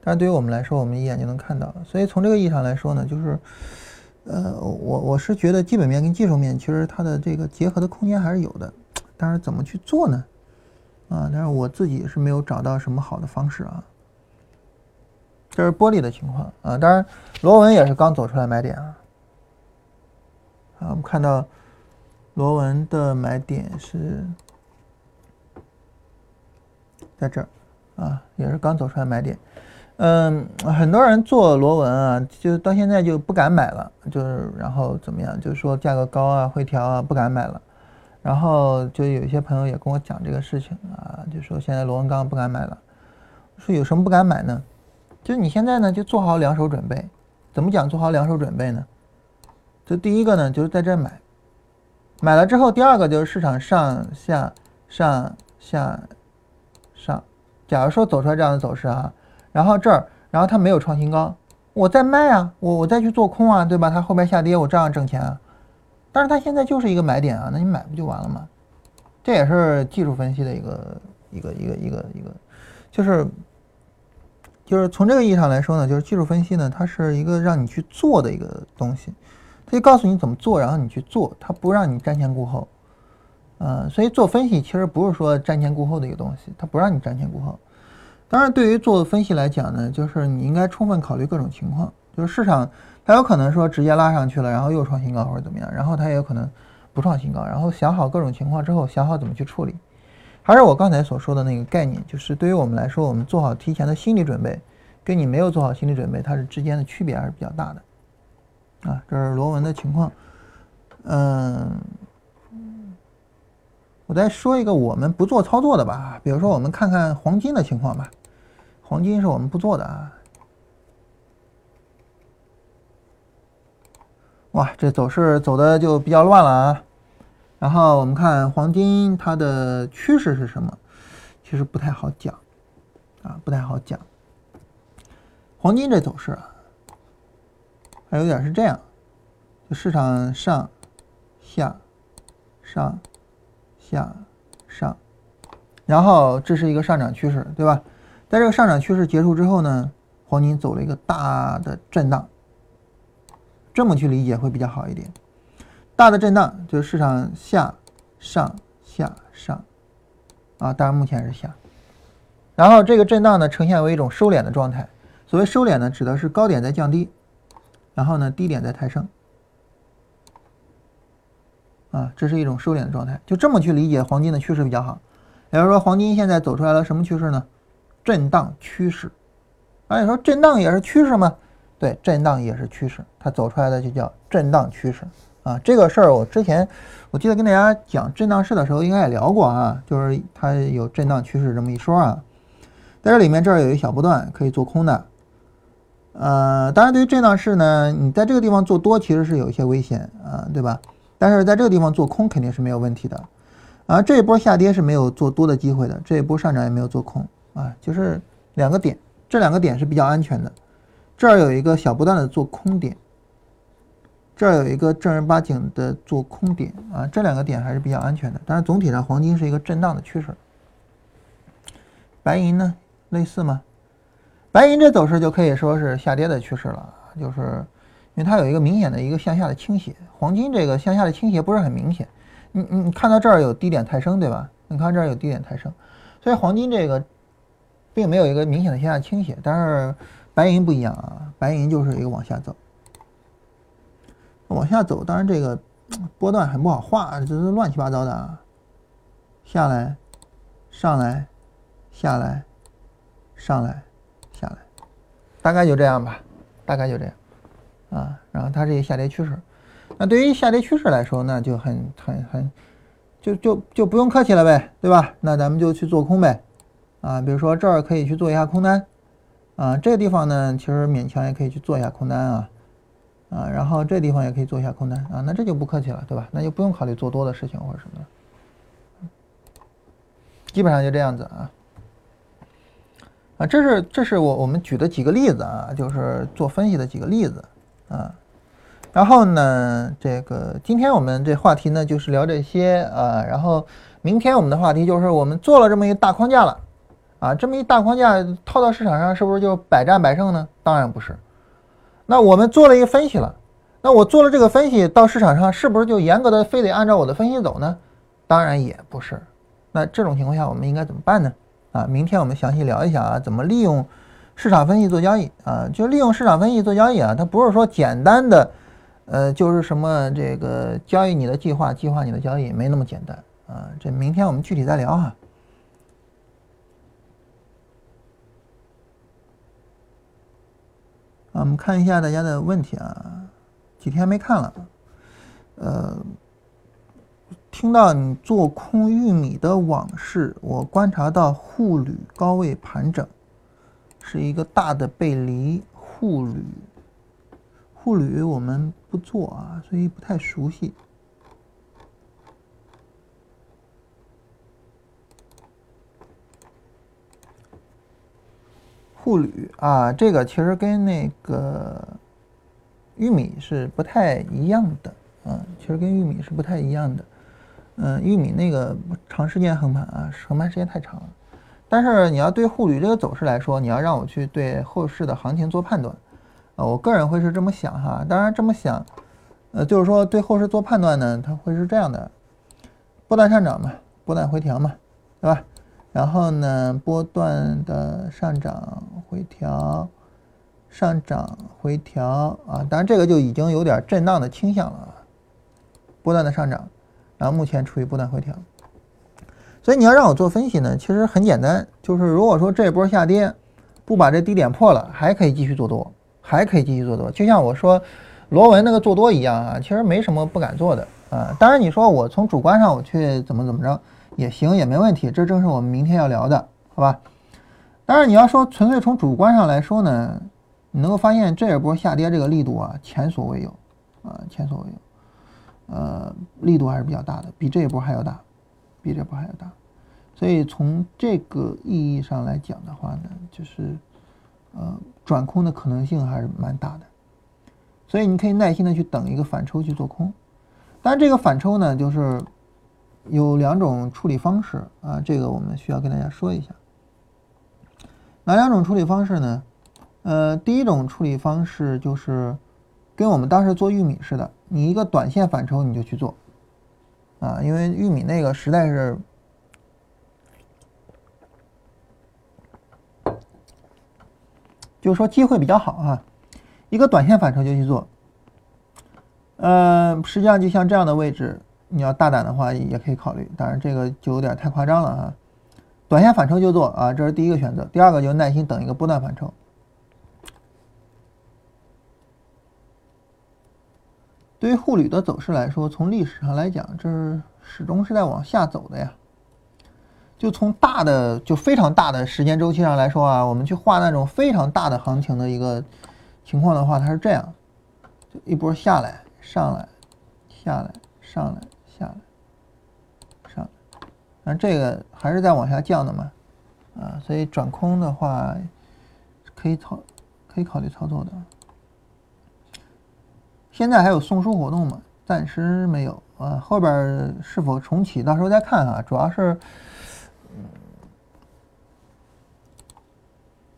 但是对于我们来说，我们一眼就能看到。所以从这个意义上来说呢，就是，呃，我我是觉得基本面跟技术面其实它的这个结合的空间还是有的。但是怎么去做呢？啊，但是我自己是没有找到什么好的方式啊。这是玻璃的情况啊，当然螺纹也是刚走出来买点啊。啊，我们看到螺纹的买点是在这儿啊，也是刚走出来买点。嗯，很多人做螺纹啊，就到现在就不敢买了，就是然后怎么样，就是说价格高啊，回调啊，不敢买了。然后就有一些朋友也跟我讲这个事情啊，就说现在螺纹钢不敢买了，说有什么不敢买呢？就是你现在呢就做好两手准备，怎么讲做好两手准备呢？就第一个呢就是在这买，买了之后，第二个就是市场上下上下上，假如说走出来这样的走势啊，然后这儿，然后它没有创新高，我再卖啊，我我再去做空啊，对吧？它后边下跌，我照样挣钱啊。但是它现在就是一个买点啊，那你买不就完了吗？这也是技术分析的一个一个一个一个一个，就是就是从这个意义上来说呢，就是技术分析呢，它是一个让你去做的一个东西，它就告诉你怎么做，然后你去做，它不让你瞻前顾后。呃，所以做分析其实不是说瞻前顾后的一个东西，它不让你瞻前顾后。当然，对于做分析来讲呢，就是你应该充分考虑各种情况，就是市场它有可能说直接拉上去了，然后又创新高或者怎么样，然后它也有可能不创新高，然后想好各种情况之后，想好怎么去处理。还是我刚才所说的那个概念，就是对于我们来说，我们做好提前的心理准备，跟你没有做好心理准备，它是之间的区别还是比较大的。啊，这是螺纹的情况。嗯，我再说一个我们不做操作的吧，比如说我们看看黄金的情况吧。黄金是我们不做的啊！哇，这走势走的就比较乱了啊。然后我们看黄金它的趋势是什么？其实不太好讲啊，不太好讲。黄金这走势啊，还有点是这样，就市场上下上下上，然后这是一个上涨趋势，对吧？在这个上涨趋势结束之后呢，黄金走了一个大的震荡，这么去理解会比较好一点。大的震荡就是市场下上下上，啊，当然目前是下。然后这个震荡呢呈现为一种收敛的状态。所谓收敛呢，指的是高点在降低，然后呢低点在抬升，啊，这是一种收敛的状态。就这么去理解黄金的趋势比较好。也就是说，黄金现在走出来了什么趋势呢？震荡趋势，啊，你说震荡也是趋势吗？对，震荡也是趋势，它走出来的就叫震荡趋势啊。这个事儿我之前我记得跟大家讲震荡市的时候应该也聊过啊，就是它有震荡趋势这么一说啊。在这里面这儿有一小波段可以做空的，呃，当然对于震荡市呢，你在这个地方做多其实是有一些危险啊，对吧？但是在这个地方做空肯定是没有问题的啊。这一波下跌是没有做多的机会的，这一波上涨也没有做空。啊，就是两个点，这两个点是比较安全的。这儿有一个小波段的做空点，这儿有一个正儿八经的做空点啊，这两个点还是比较安全的。但是总体上黄金是一个震荡的趋势。白银呢，类似吗？白银这走势就可以说是下跌的趋势了，就是因为它有一个明显的一个向下的倾斜。黄金这个向下的倾斜不是很明显，你你看到这儿有低点抬升，对吧？你看这儿有低点抬升，所以黄金这个。并没有一个明显的向下倾斜，但是白银不一样啊，白银就是一个往下走，往下走，当然这个波段很不好画，这是乱七八糟的啊，下来，上来，下来，上来，下来，大概就这样吧，大概就这样啊，然后它是一个下跌趋势，那对于下跌趋势来说，那就很很很，就就就不用客气了呗，对吧？那咱们就去做空呗。啊，比如说这儿可以去做一下空单，啊，这个地方呢，其实勉强也可以去做一下空单啊，啊，然后这地方也可以做一下空单啊，那这就不客气了，对吧？那就不用考虑做多的事情或者什么的，基本上就这样子啊，啊，这是这是我我们举的几个例子啊，就是做分析的几个例子啊，然后呢，这个今天我们这话题呢就是聊这些啊，然后明天我们的话题就是我们做了这么一个大框架了。啊，这么一大框架套到市场上，是不是就百战百胜呢？当然不是。那我们做了一个分析了，那我做了这个分析到市场上，是不是就严格的非得按照我的分析走呢？当然也不是。那这种情况下，我们应该怎么办呢？啊，明天我们详细聊一下啊，怎么利用市场分析做交易啊？就利用市场分析做交易啊，它不是说简单的，呃，就是什么这个交易你的计划，计划你的交易，没那么简单啊。这明天我们具体再聊哈。我们看一下大家的问题啊，几天没看了，呃，听到你做空玉米的往事，我观察到沪铝高位盘整，是一个大的背离。沪铝，沪铝我们不做啊，所以不太熟悉。沪铝啊，这个其实跟那个玉米是不太一样的啊，其实跟玉米是不太一样的。嗯，玉米那个长时间横盘啊，横盘时间太长了。但是你要对沪铝这个走势来说，你要让我去对后市的行情做判断，啊，我个人会是这么想哈。当然这么想，呃，就是说对后市做判断呢，它会是这样的：波段上涨嘛，波段回调嘛，对吧？然后呢，波段的上涨回调，上涨回调啊，当然这个就已经有点震荡的倾向了啊，波段的上涨。然后目前处于波段回调，所以你要让我做分析呢，其实很简单，就是如果说这波下跌不把这低点破了，还可以继续做多，还可以继续做多，就像我说罗文那个做多一样啊，其实没什么不敢做的啊。当然你说我从主观上我去怎么怎么着也行，也没问题，这正是我们明天要聊的，好吧？当然你要说纯粹从主观上来说呢，你能够发现这一波下跌这个力度啊，前所未有啊，前所未有。呃，力度还是比较大的，比这一波还要大，比这波还要大，所以从这个意义上来讲的话呢，就是呃转空的可能性还是蛮大的，所以你可以耐心的去等一个反抽去做空，但这个反抽呢，就是有两种处理方式啊，这个我们需要跟大家说一下，哪两种处理方式呢？呃，第一种处理方式就是跟我们当时做玉米似的。你一个短线反抽你就去做，啊，因为玉米那个实在是，就是说机会比较好啊，一个短线反抽就去做，呃，实际上就像这样的位置，你要大胆的话也可以考虑，当然这个就有点太夸张了啊，短线反抽就做啊，这是第一个选择，第二个就耐心等一个波段反抽。对于沪铝的走势来说，从历史上来讲，这是始终是在往下走的呀。就从大的、就非常大的时间周期上来说啊，我们去画那种非常大的行情的一个情况的话，它是这样：就一波下来、上来、下来、上来、那这个还是在往下降的嘛？啊，所以转空的话，可以操，可以考虑操作的。现在还有送书活动吗？暂时没有啊，后边是否重启，到时候再看啊。主要是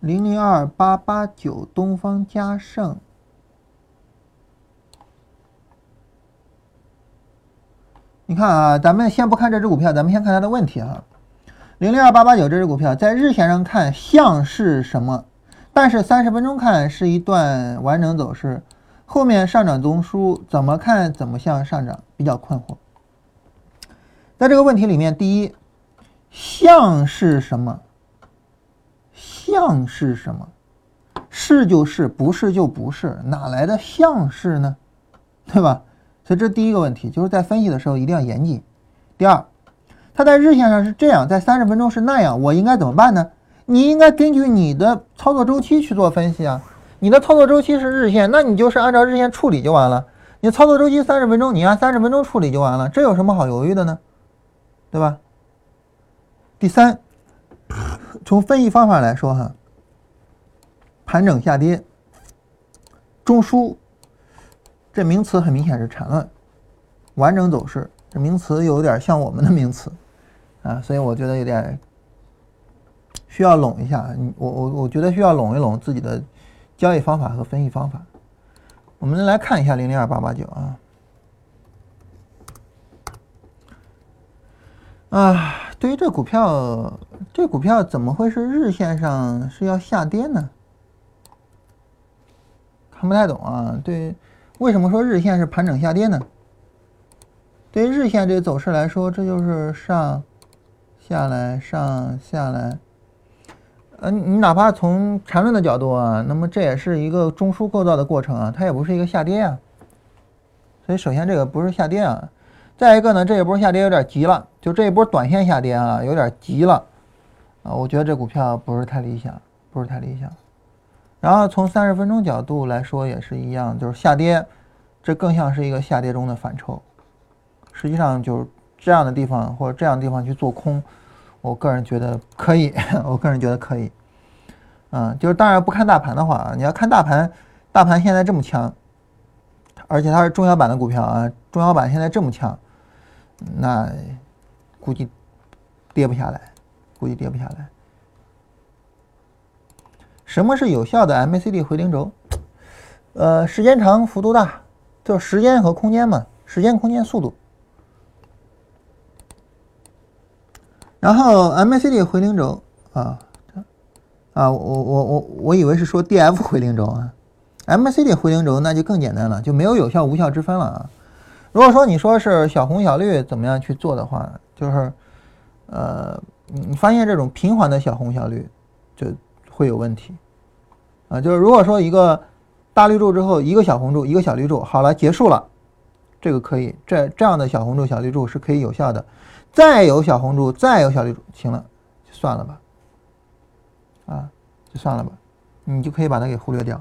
零零二八八九东方嘉盛，你看啊，咱们先不看这只股票，咱们先看它的问题啊。零零二八八九这只股票在日线上看像是什么，但是三十分钟看是一段完整走势。后面上涨中枢怎么看怎么像上涨，比较困惑。在这个问题里面，第一，像是什么？像是什么？是就是，不是就不是，哪来的像是呢？对吧？所以这是第一个问题，就是在分析的时候一定要严谨。第二，它在日线上是这样，在三十分钟是那样，我应该怎么办呢？你应该根据你的操作周期去做分析啊。你的操作周期是日线，那你就是按照日线处理就完了。你操作周期三十分钟，你按三十分钟处理就完了，这有什么好犹豫的呢？对吧？第三，从分析方法来说，哈，盘整下跌，中枢，这名词很明显是缠论，完整走势，这名词有点像我们的名词啊，所以我觉得有点需要拢一下。我我我觉得需要拢一拢自己的。交易方法和分析方法，我们来看一下零零二八八九啊啊！对于这股票，这股票怎么会是日线上是要下跌呢？看不太懂啊！对，为什么说日线是盘整下跌呢？对于日线这个走势来说，这就是上下来，上下来。呃，你哪怕从缠论的角度啊，那么这也是一个中枢构造的过程啊，它也不是一个下跌啊。所以首先这个不是下跌啊，再一个呢，这一波下跌有点急了，就这一波短线下跌啊，有点急了啊，我觉得这股票不是太理想，不是太理想。然后从三十分钟角度来说也是一样，就是下跌，这更像是一个下跌中的反抽。实际上就是这样的地方或者这样的地方去做空。我个人觉得可以，我个人觉得可以，嗯，就是当然不看大盘的话，你要看大盘，大盘现在这么强，而且它是中小板的股票啊，中小板现在这么强，那估计跌不下来，估计跌不下来。什么是有效的 MACD 回零轴？呃，时间长，幅度大，就时间和空间嘛，时间、空间、速度。然后 MACD 回零轴啊，啊，我我我我以为是说 DF 回零轴啊，MACD 回零轴那就更简单了，就没有有效无效之分了啊。如果说你说是小红小绿怎么样去做的话，就是呃，你发现这种平缓的小红小绿就会有问题啊。就是如果说一个大绿柱之后一个小红柱一个小绿柱，好了结束了，这个可以，这这样的小红柱小绿柱是可以有效的。再有小红柱，再有小绿柱，行了，就算了吧，啊，就算了吧，你就可以把它给忽略掉。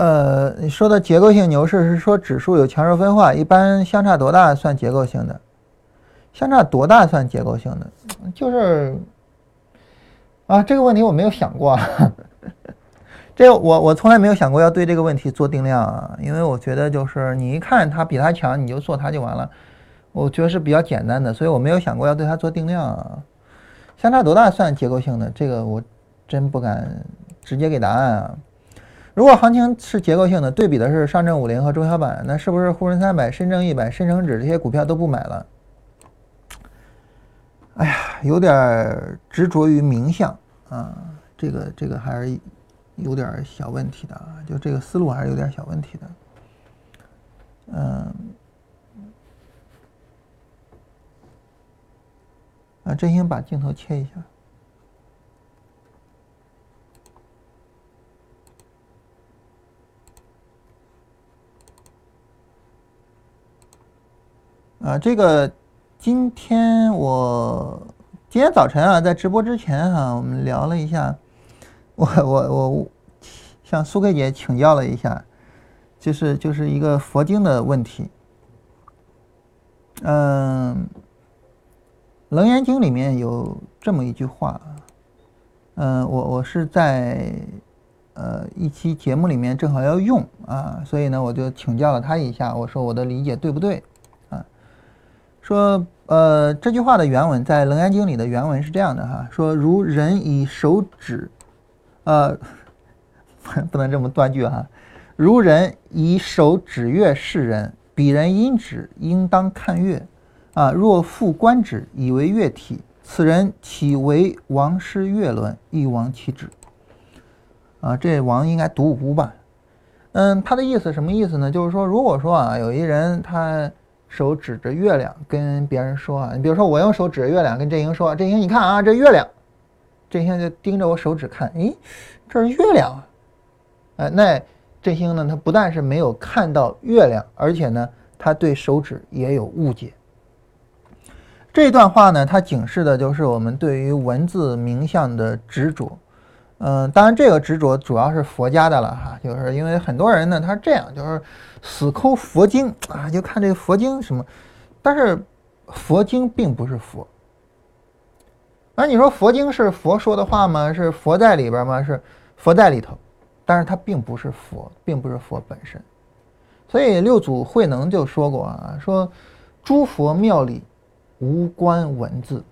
呃，你说的结构性牛市是说指数有强弱分化，一般相差多大算结构性的？相差多大算结构性的？就是啊，这个问题我没有想过。这个我我从来没有想过要对这个问题做定量啊，因为我觉得就是你一看它比它强，你就做它就完了。我觉得是比较简单的，所以我没有想过要对它做定量啊。相差多大算结构性的？这个我真不敢直接给答案啊。如果行情是结构性的，对比的是上证五零和中小板，那是不是沪深三百、深证一百、深成指这些股票都不买了？哎呀，有点执着于名相啊，这个这个还是有点小问题的啊，就这个思路还是有点小问题的。嗯，啊，真心把镜头切一下。啊，这个。今天我今天早晨啊，在直播之前哈，我们聊了一下，我我我向苏克姐请教了一下，就是就是一个佛经的问题。嗯，《楞严经》里面有这么一句话，嗯，我我是在呃一期节目里面正好要用啊，所以呢，我就请教了他一下，我说我的理解对不对？说，呃，这句话的原文在《楞严经》里的原文是这样的哈，说如人以手指，呃，不能这么断句哈，如人以手指月示人，彼人因指应当看月，啊，若复观指以为月体，此人岂为王师月轮，亦亡其指。啊，这王应该读无吧？嗯，他的意思什么意思呢？就是说，如果说啊，有一人他。手指着月亮跟别人说啊，你比如说我用手指着月亮跟振兴说，振兴你看啊，这月亮，振兴就盯着我手指看，诶，这是月亮啊，哎，那振兴呢，他不但是没有看到月亮，而且呢，他对手指也有误解。这段话呢，它警示的就是我们对于文字名相的执着。嗯，当然这个执着主要是佛家的了哈，就是因为很多人呢，他是这样，就是死抠佛经啊，就看这个佛经什么，但是佛经并不是佛。那你说佛经是佛说的话吗？是佛在里边吗？是佛在里头，但是它并不是佛，并不是佛本身。所以六祖慧能就说过啊，说诸佛庙里无关文字。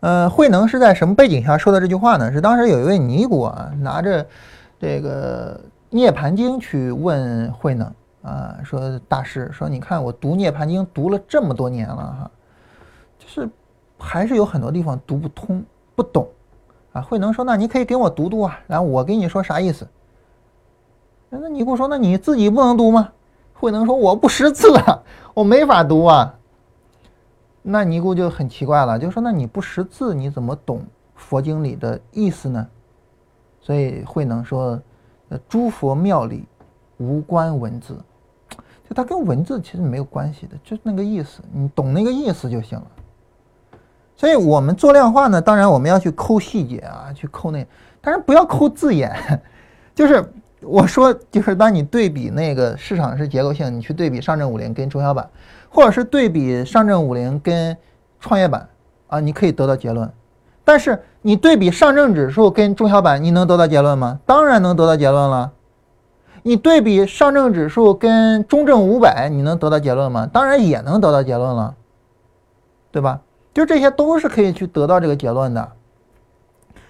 呃，慧能是在什么背景下说的这句话呢？是当时有一位尼姑啊，拿着这个《涅盘经》去问慧能啊，说大师，说你看我读《涅盘经》读了这么多年了哈，就是还是有很多地方读不通、不懂啊。慧能说，那你可以给我读读啊，然后我给你说啥意思。那尼姑说，那你自己不能读吗？慧能说，我不识字啊，我没法读啊。那尼姑就很奇怪了，就说：“那你不识字，你怎么懂佛经里的意思呢？”所以慧能说：“呃，诸佛庙里无关文字，就它跟文字其实没有关系的，就那个意思，你懂那个意思就行了。”所以我们做量化呢，当然我们要去抠细节啊，去抠那，但是不要抠字眼。就是我说，就是当你对比那个市场是结构性，你去对比上证五零跟中小板，或者是对比上证五零跟创业板啊，你可以得到结论。但是你对比上证指数跟中小板，你能得到结论吗？当然能得到结论了。你对比上证指数跟中证五百，你能得到结论吗？当然也能得到结论了，对吧？就这些都是可以去得到这个结论的。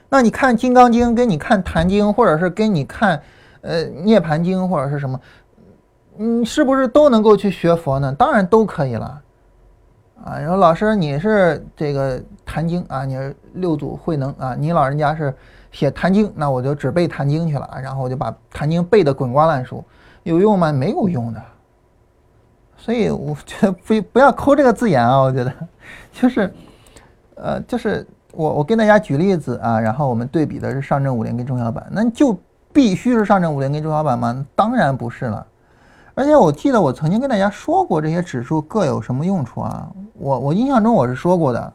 那你看《金刚经》，跟你看《坛经》，或者是跟你看呃《涅盘经》或者是什么，你是不是都能够去学佛呢？当然都可以了。啊，然后老师你是这个《坛经》啊，你是六祖慧能啊，你老人家是。写《坛经》，那我就只背《坛经》去了，然后我就把《坛经》背得滚瓜烂熟，有用吗？没有用的。所以我觉得不不要抠这个字眼啊，我觉得 就是，呃，就是我我跟大家举例子啊，然后我们对比的是上证五零跟中小板，那就必须是上证五零跟中小板吗？当然不是了。而且我记得我曾经跟大家说过这些指数各有什么用处啊，我我印象中我是说过的。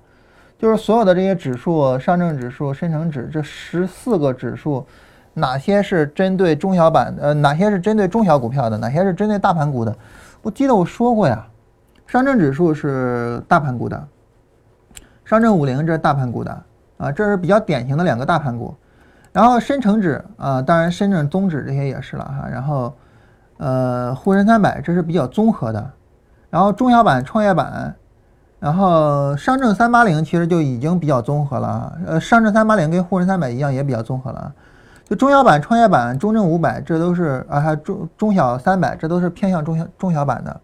就是所有的这些指数，上证指数、深成指这十四个指数，哪些是针对中小板？呃，哪些是针对中小股票的？哪些是针对大盘股的？我记得我说过呀，上证指数是大盘股的，上证五零这是大盘股的啊，这是比较典型的两个大盘股。然后深成指啊，当然深圳综指这些也是了哈。然后呃，沪深三百这是比较综合的。然后中小板、创业板。然后上证三八零其实就已经比较综合了，呃，上证三八零跟沪深三百一样也比较综合了，就中小板、创业板、中证五百，这都是啊，还中中小三百，这都是偏向中小中小板的，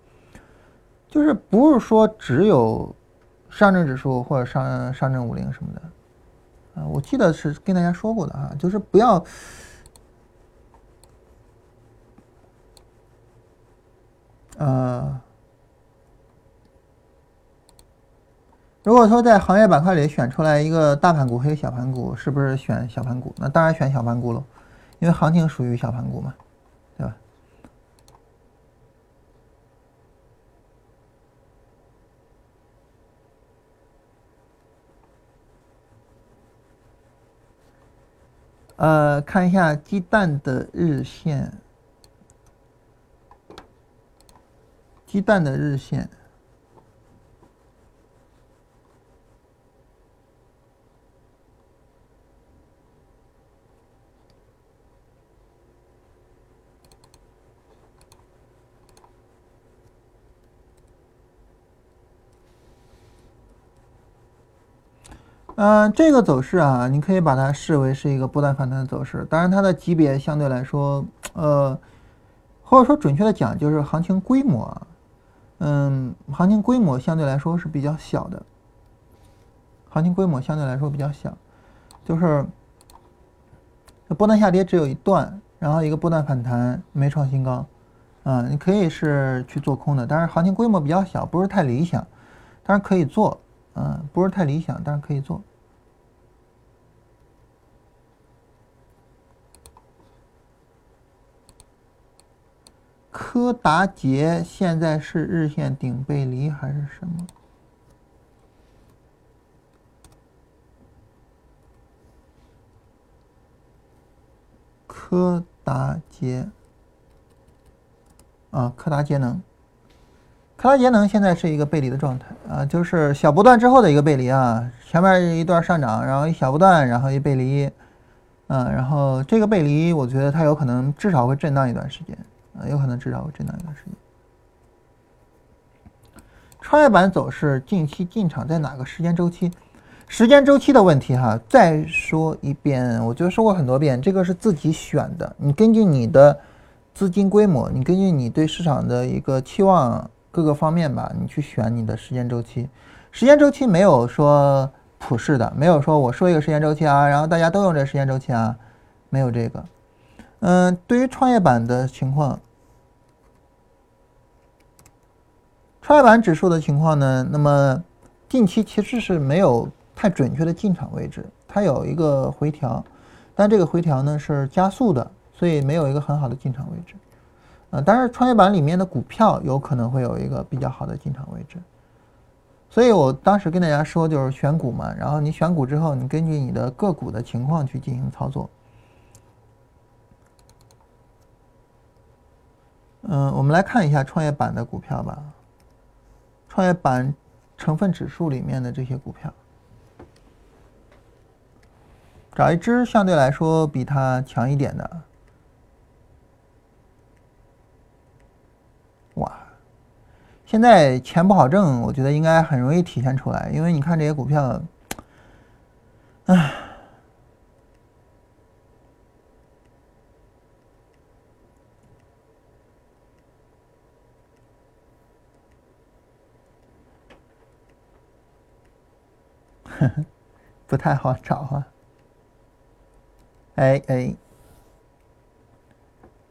就是不是说只有上证指数或者上上证五零什么的，啊，我记得是跟大家说过的啊，就是不要，呃。如果说在行业板块里选出来一个大盘股和一个小盘股，是不是选小盘股？那当然选小盘股喽，因为行情属于小盘股嘛，对吧？呃，看一下鸡蛋的日线，鸡蛋的日线。嗯，这个走势啊，你可以把它视为是一个波段反弹的走势。当然，它的级别相对来说，呃，或者说准确的讲，就是行情规模啊，嗯，行情规模相对来说是比较小的。行情规模相对来说比较小，就是波段下跌只有一段，然后一个波段反弹没创新高，啊，你可以是去做空的，但是行情规模比较小，不是太理想，但是可以做，嗯，不是太理想，但是可以做。柯达杰现在是日线顶背离还是什么？柯达杰啊，柯达节能，柯达节能现在是一个背离的状态啊，就是小波段之后的一个背离啊，前面一段上涨，然后一小波段，然后一背离，嗯，然后这个背离，我觉得它有可能至少会震荡一段时间。啊，有可能至少会震荡一段时间。创业板走势近期进场在哪个时间周期？时间周期的问题哈，再说一遍，我觉得说过很多遍，这个是自己选的。你根据你的资金规模，你根据你对市场的一个期望各个方面吧，你去选你的时间周期。时间周期没有说普世的，没有说我说一个时间周期啊，然后大家都用这时间周期啊，没有这个。嗯，对于创业板的情况，创业板指数的情况呢？那么近期其实是没有太准确的进场位置，它有一个回调，但这个回调呢是加速的，所以没有一个很好的进场位置。啊，但是创业板里面的股票有可能会有一个比较好的进场位置。所以我当时跟大家说，就是选股嘛，然后你选股之后，你根据你的个股的情况去进行操作。嗯，我们来看一下创业板的股票吧。创业板成分指数里面的这些股票，找一只相对来说比它强一点的。哇！现在钱不好挣，我觉得应该很容易体现出来，因为你看这些股票，唉，呵呵，不太好找啊。哎哎。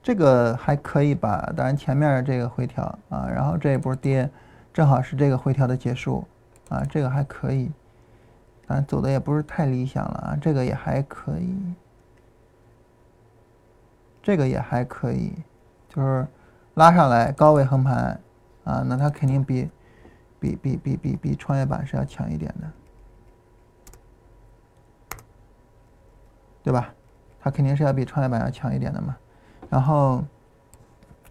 这个还可以吧，当然前面这个回调啊，然后这一波跌，正好是这个回调的结束啊，这个还可以，啊，走的也不是太理想了啊，这个也还可以，这个也还可以，就是拉上来高位横盘啊，那它肯定比比比比比比创业板是要强一点的，对吧？它肯定是要比创业板要强一点的嘛。然后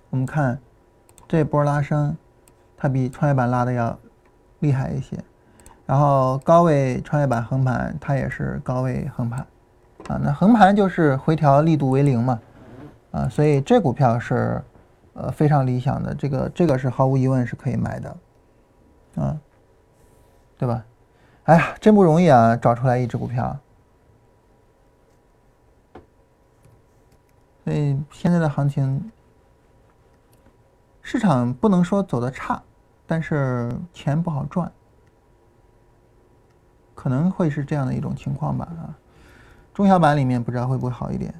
我们看这波拉升，它比创业板拉的要厉害一些。然后高位创业板横盘，它也是高位横盘啊。那横盘就是回调力度为零嘛啊，所以这股票是呃非常理想的，这个这个是毫无疑问是可以买的啊，对吧？哎呀，真不容易啊，找出来一只股票。所以现在的行情，市场不能说走的差，但是钱不好赚，可能会是这样的一种情况吧啊。中小板里面不知道会不会好一点。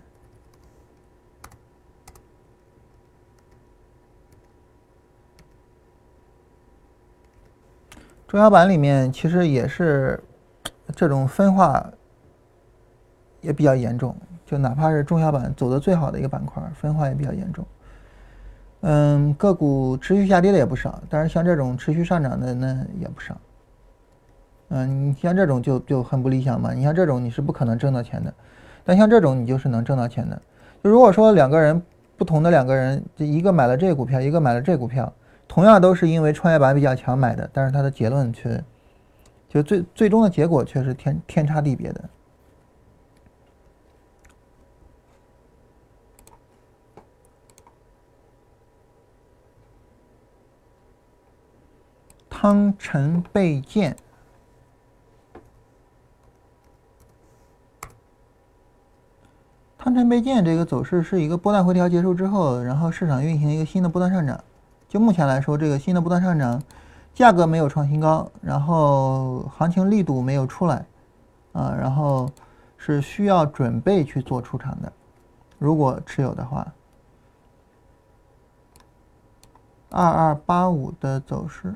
中小板里面其实也是这种分化也比较严重。就哪怕是中小板走的最好的一个板块，分化也比较严重。嗯，个股持续下跌的也不少，但是像这种持续上涨的那也不少。嗯，你像这种就就很不理想嘛。你像这种你是不可能挣到钱的，但像这种你就是能挣到钱的。就如果说两个人不同的两个人，这一个买了这股票，一个买了这股票，同样都是因为创业板比较强买的，但是它的结论却就最最终的结果却是天天差地别的。汤臣倍健，汤臣倍健这个走势是一个波段回调结束之后，然后市场运行一个新的波段上涨。就目前来说，这个新的波段上涨，价格没有创新高，然后行情力度没有出来，啊，然后是需要准备去做出场的。如果持有的话，二二八五的走势。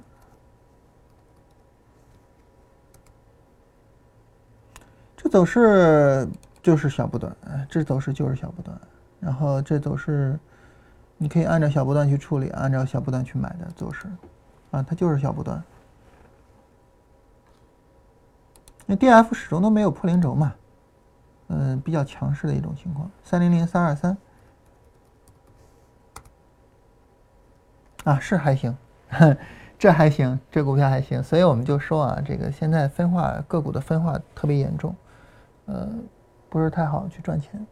这走势就是小波段，这走势就是小波段，然后这走势你可以按照小波段去处理，按照小波段去买的走势，啊，它就是小波段。那 D F 始终都没有破零轴嘛，嗯，比较强势的一种情况。三零零三二三，啊，是还行，这还行，这股票还行，所以我们就说啊，这个现在分化个股的分化特别严重。呃，不是太好去赚钱。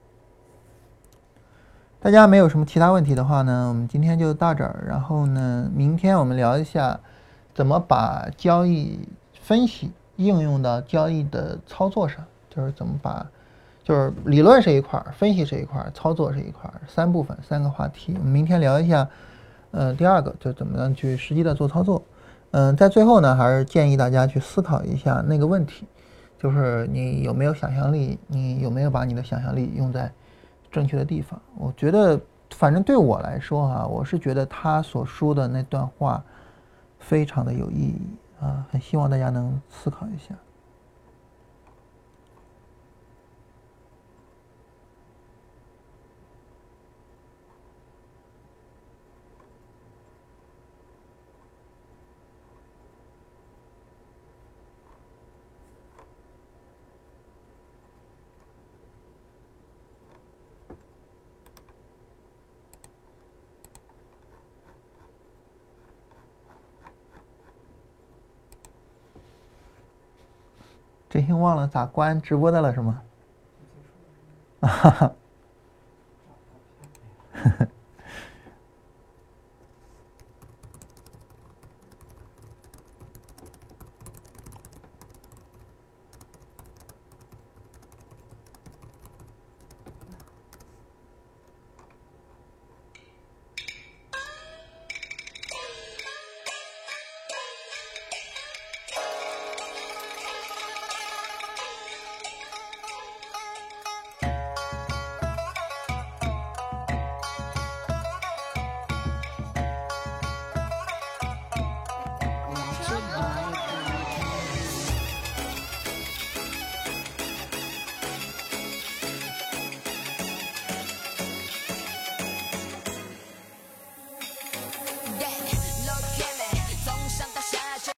大家没有什么其他问题的话呢，我们今天就到这儿。然后呢，明天我们聊一下怎么把交易分析应用到交易的操作上，就是怎么把，就是理论是一块儿，分析是一块儿，操作是一块儿，三部分三个话题。我们明天聊一下，呃，第二个就怎么样去实际的做操作。嗯，在最后呢，还是建议大家去思考一下那个问题。就是你有没有想象力？你有没有把你的想象力用在正确的地方？我觉得，反正对我来说啊，我是觉得他所说的那段话非常的有意义啊，很希望大家能思考一下。真心忘了咋关直播的了是吗？哈哈。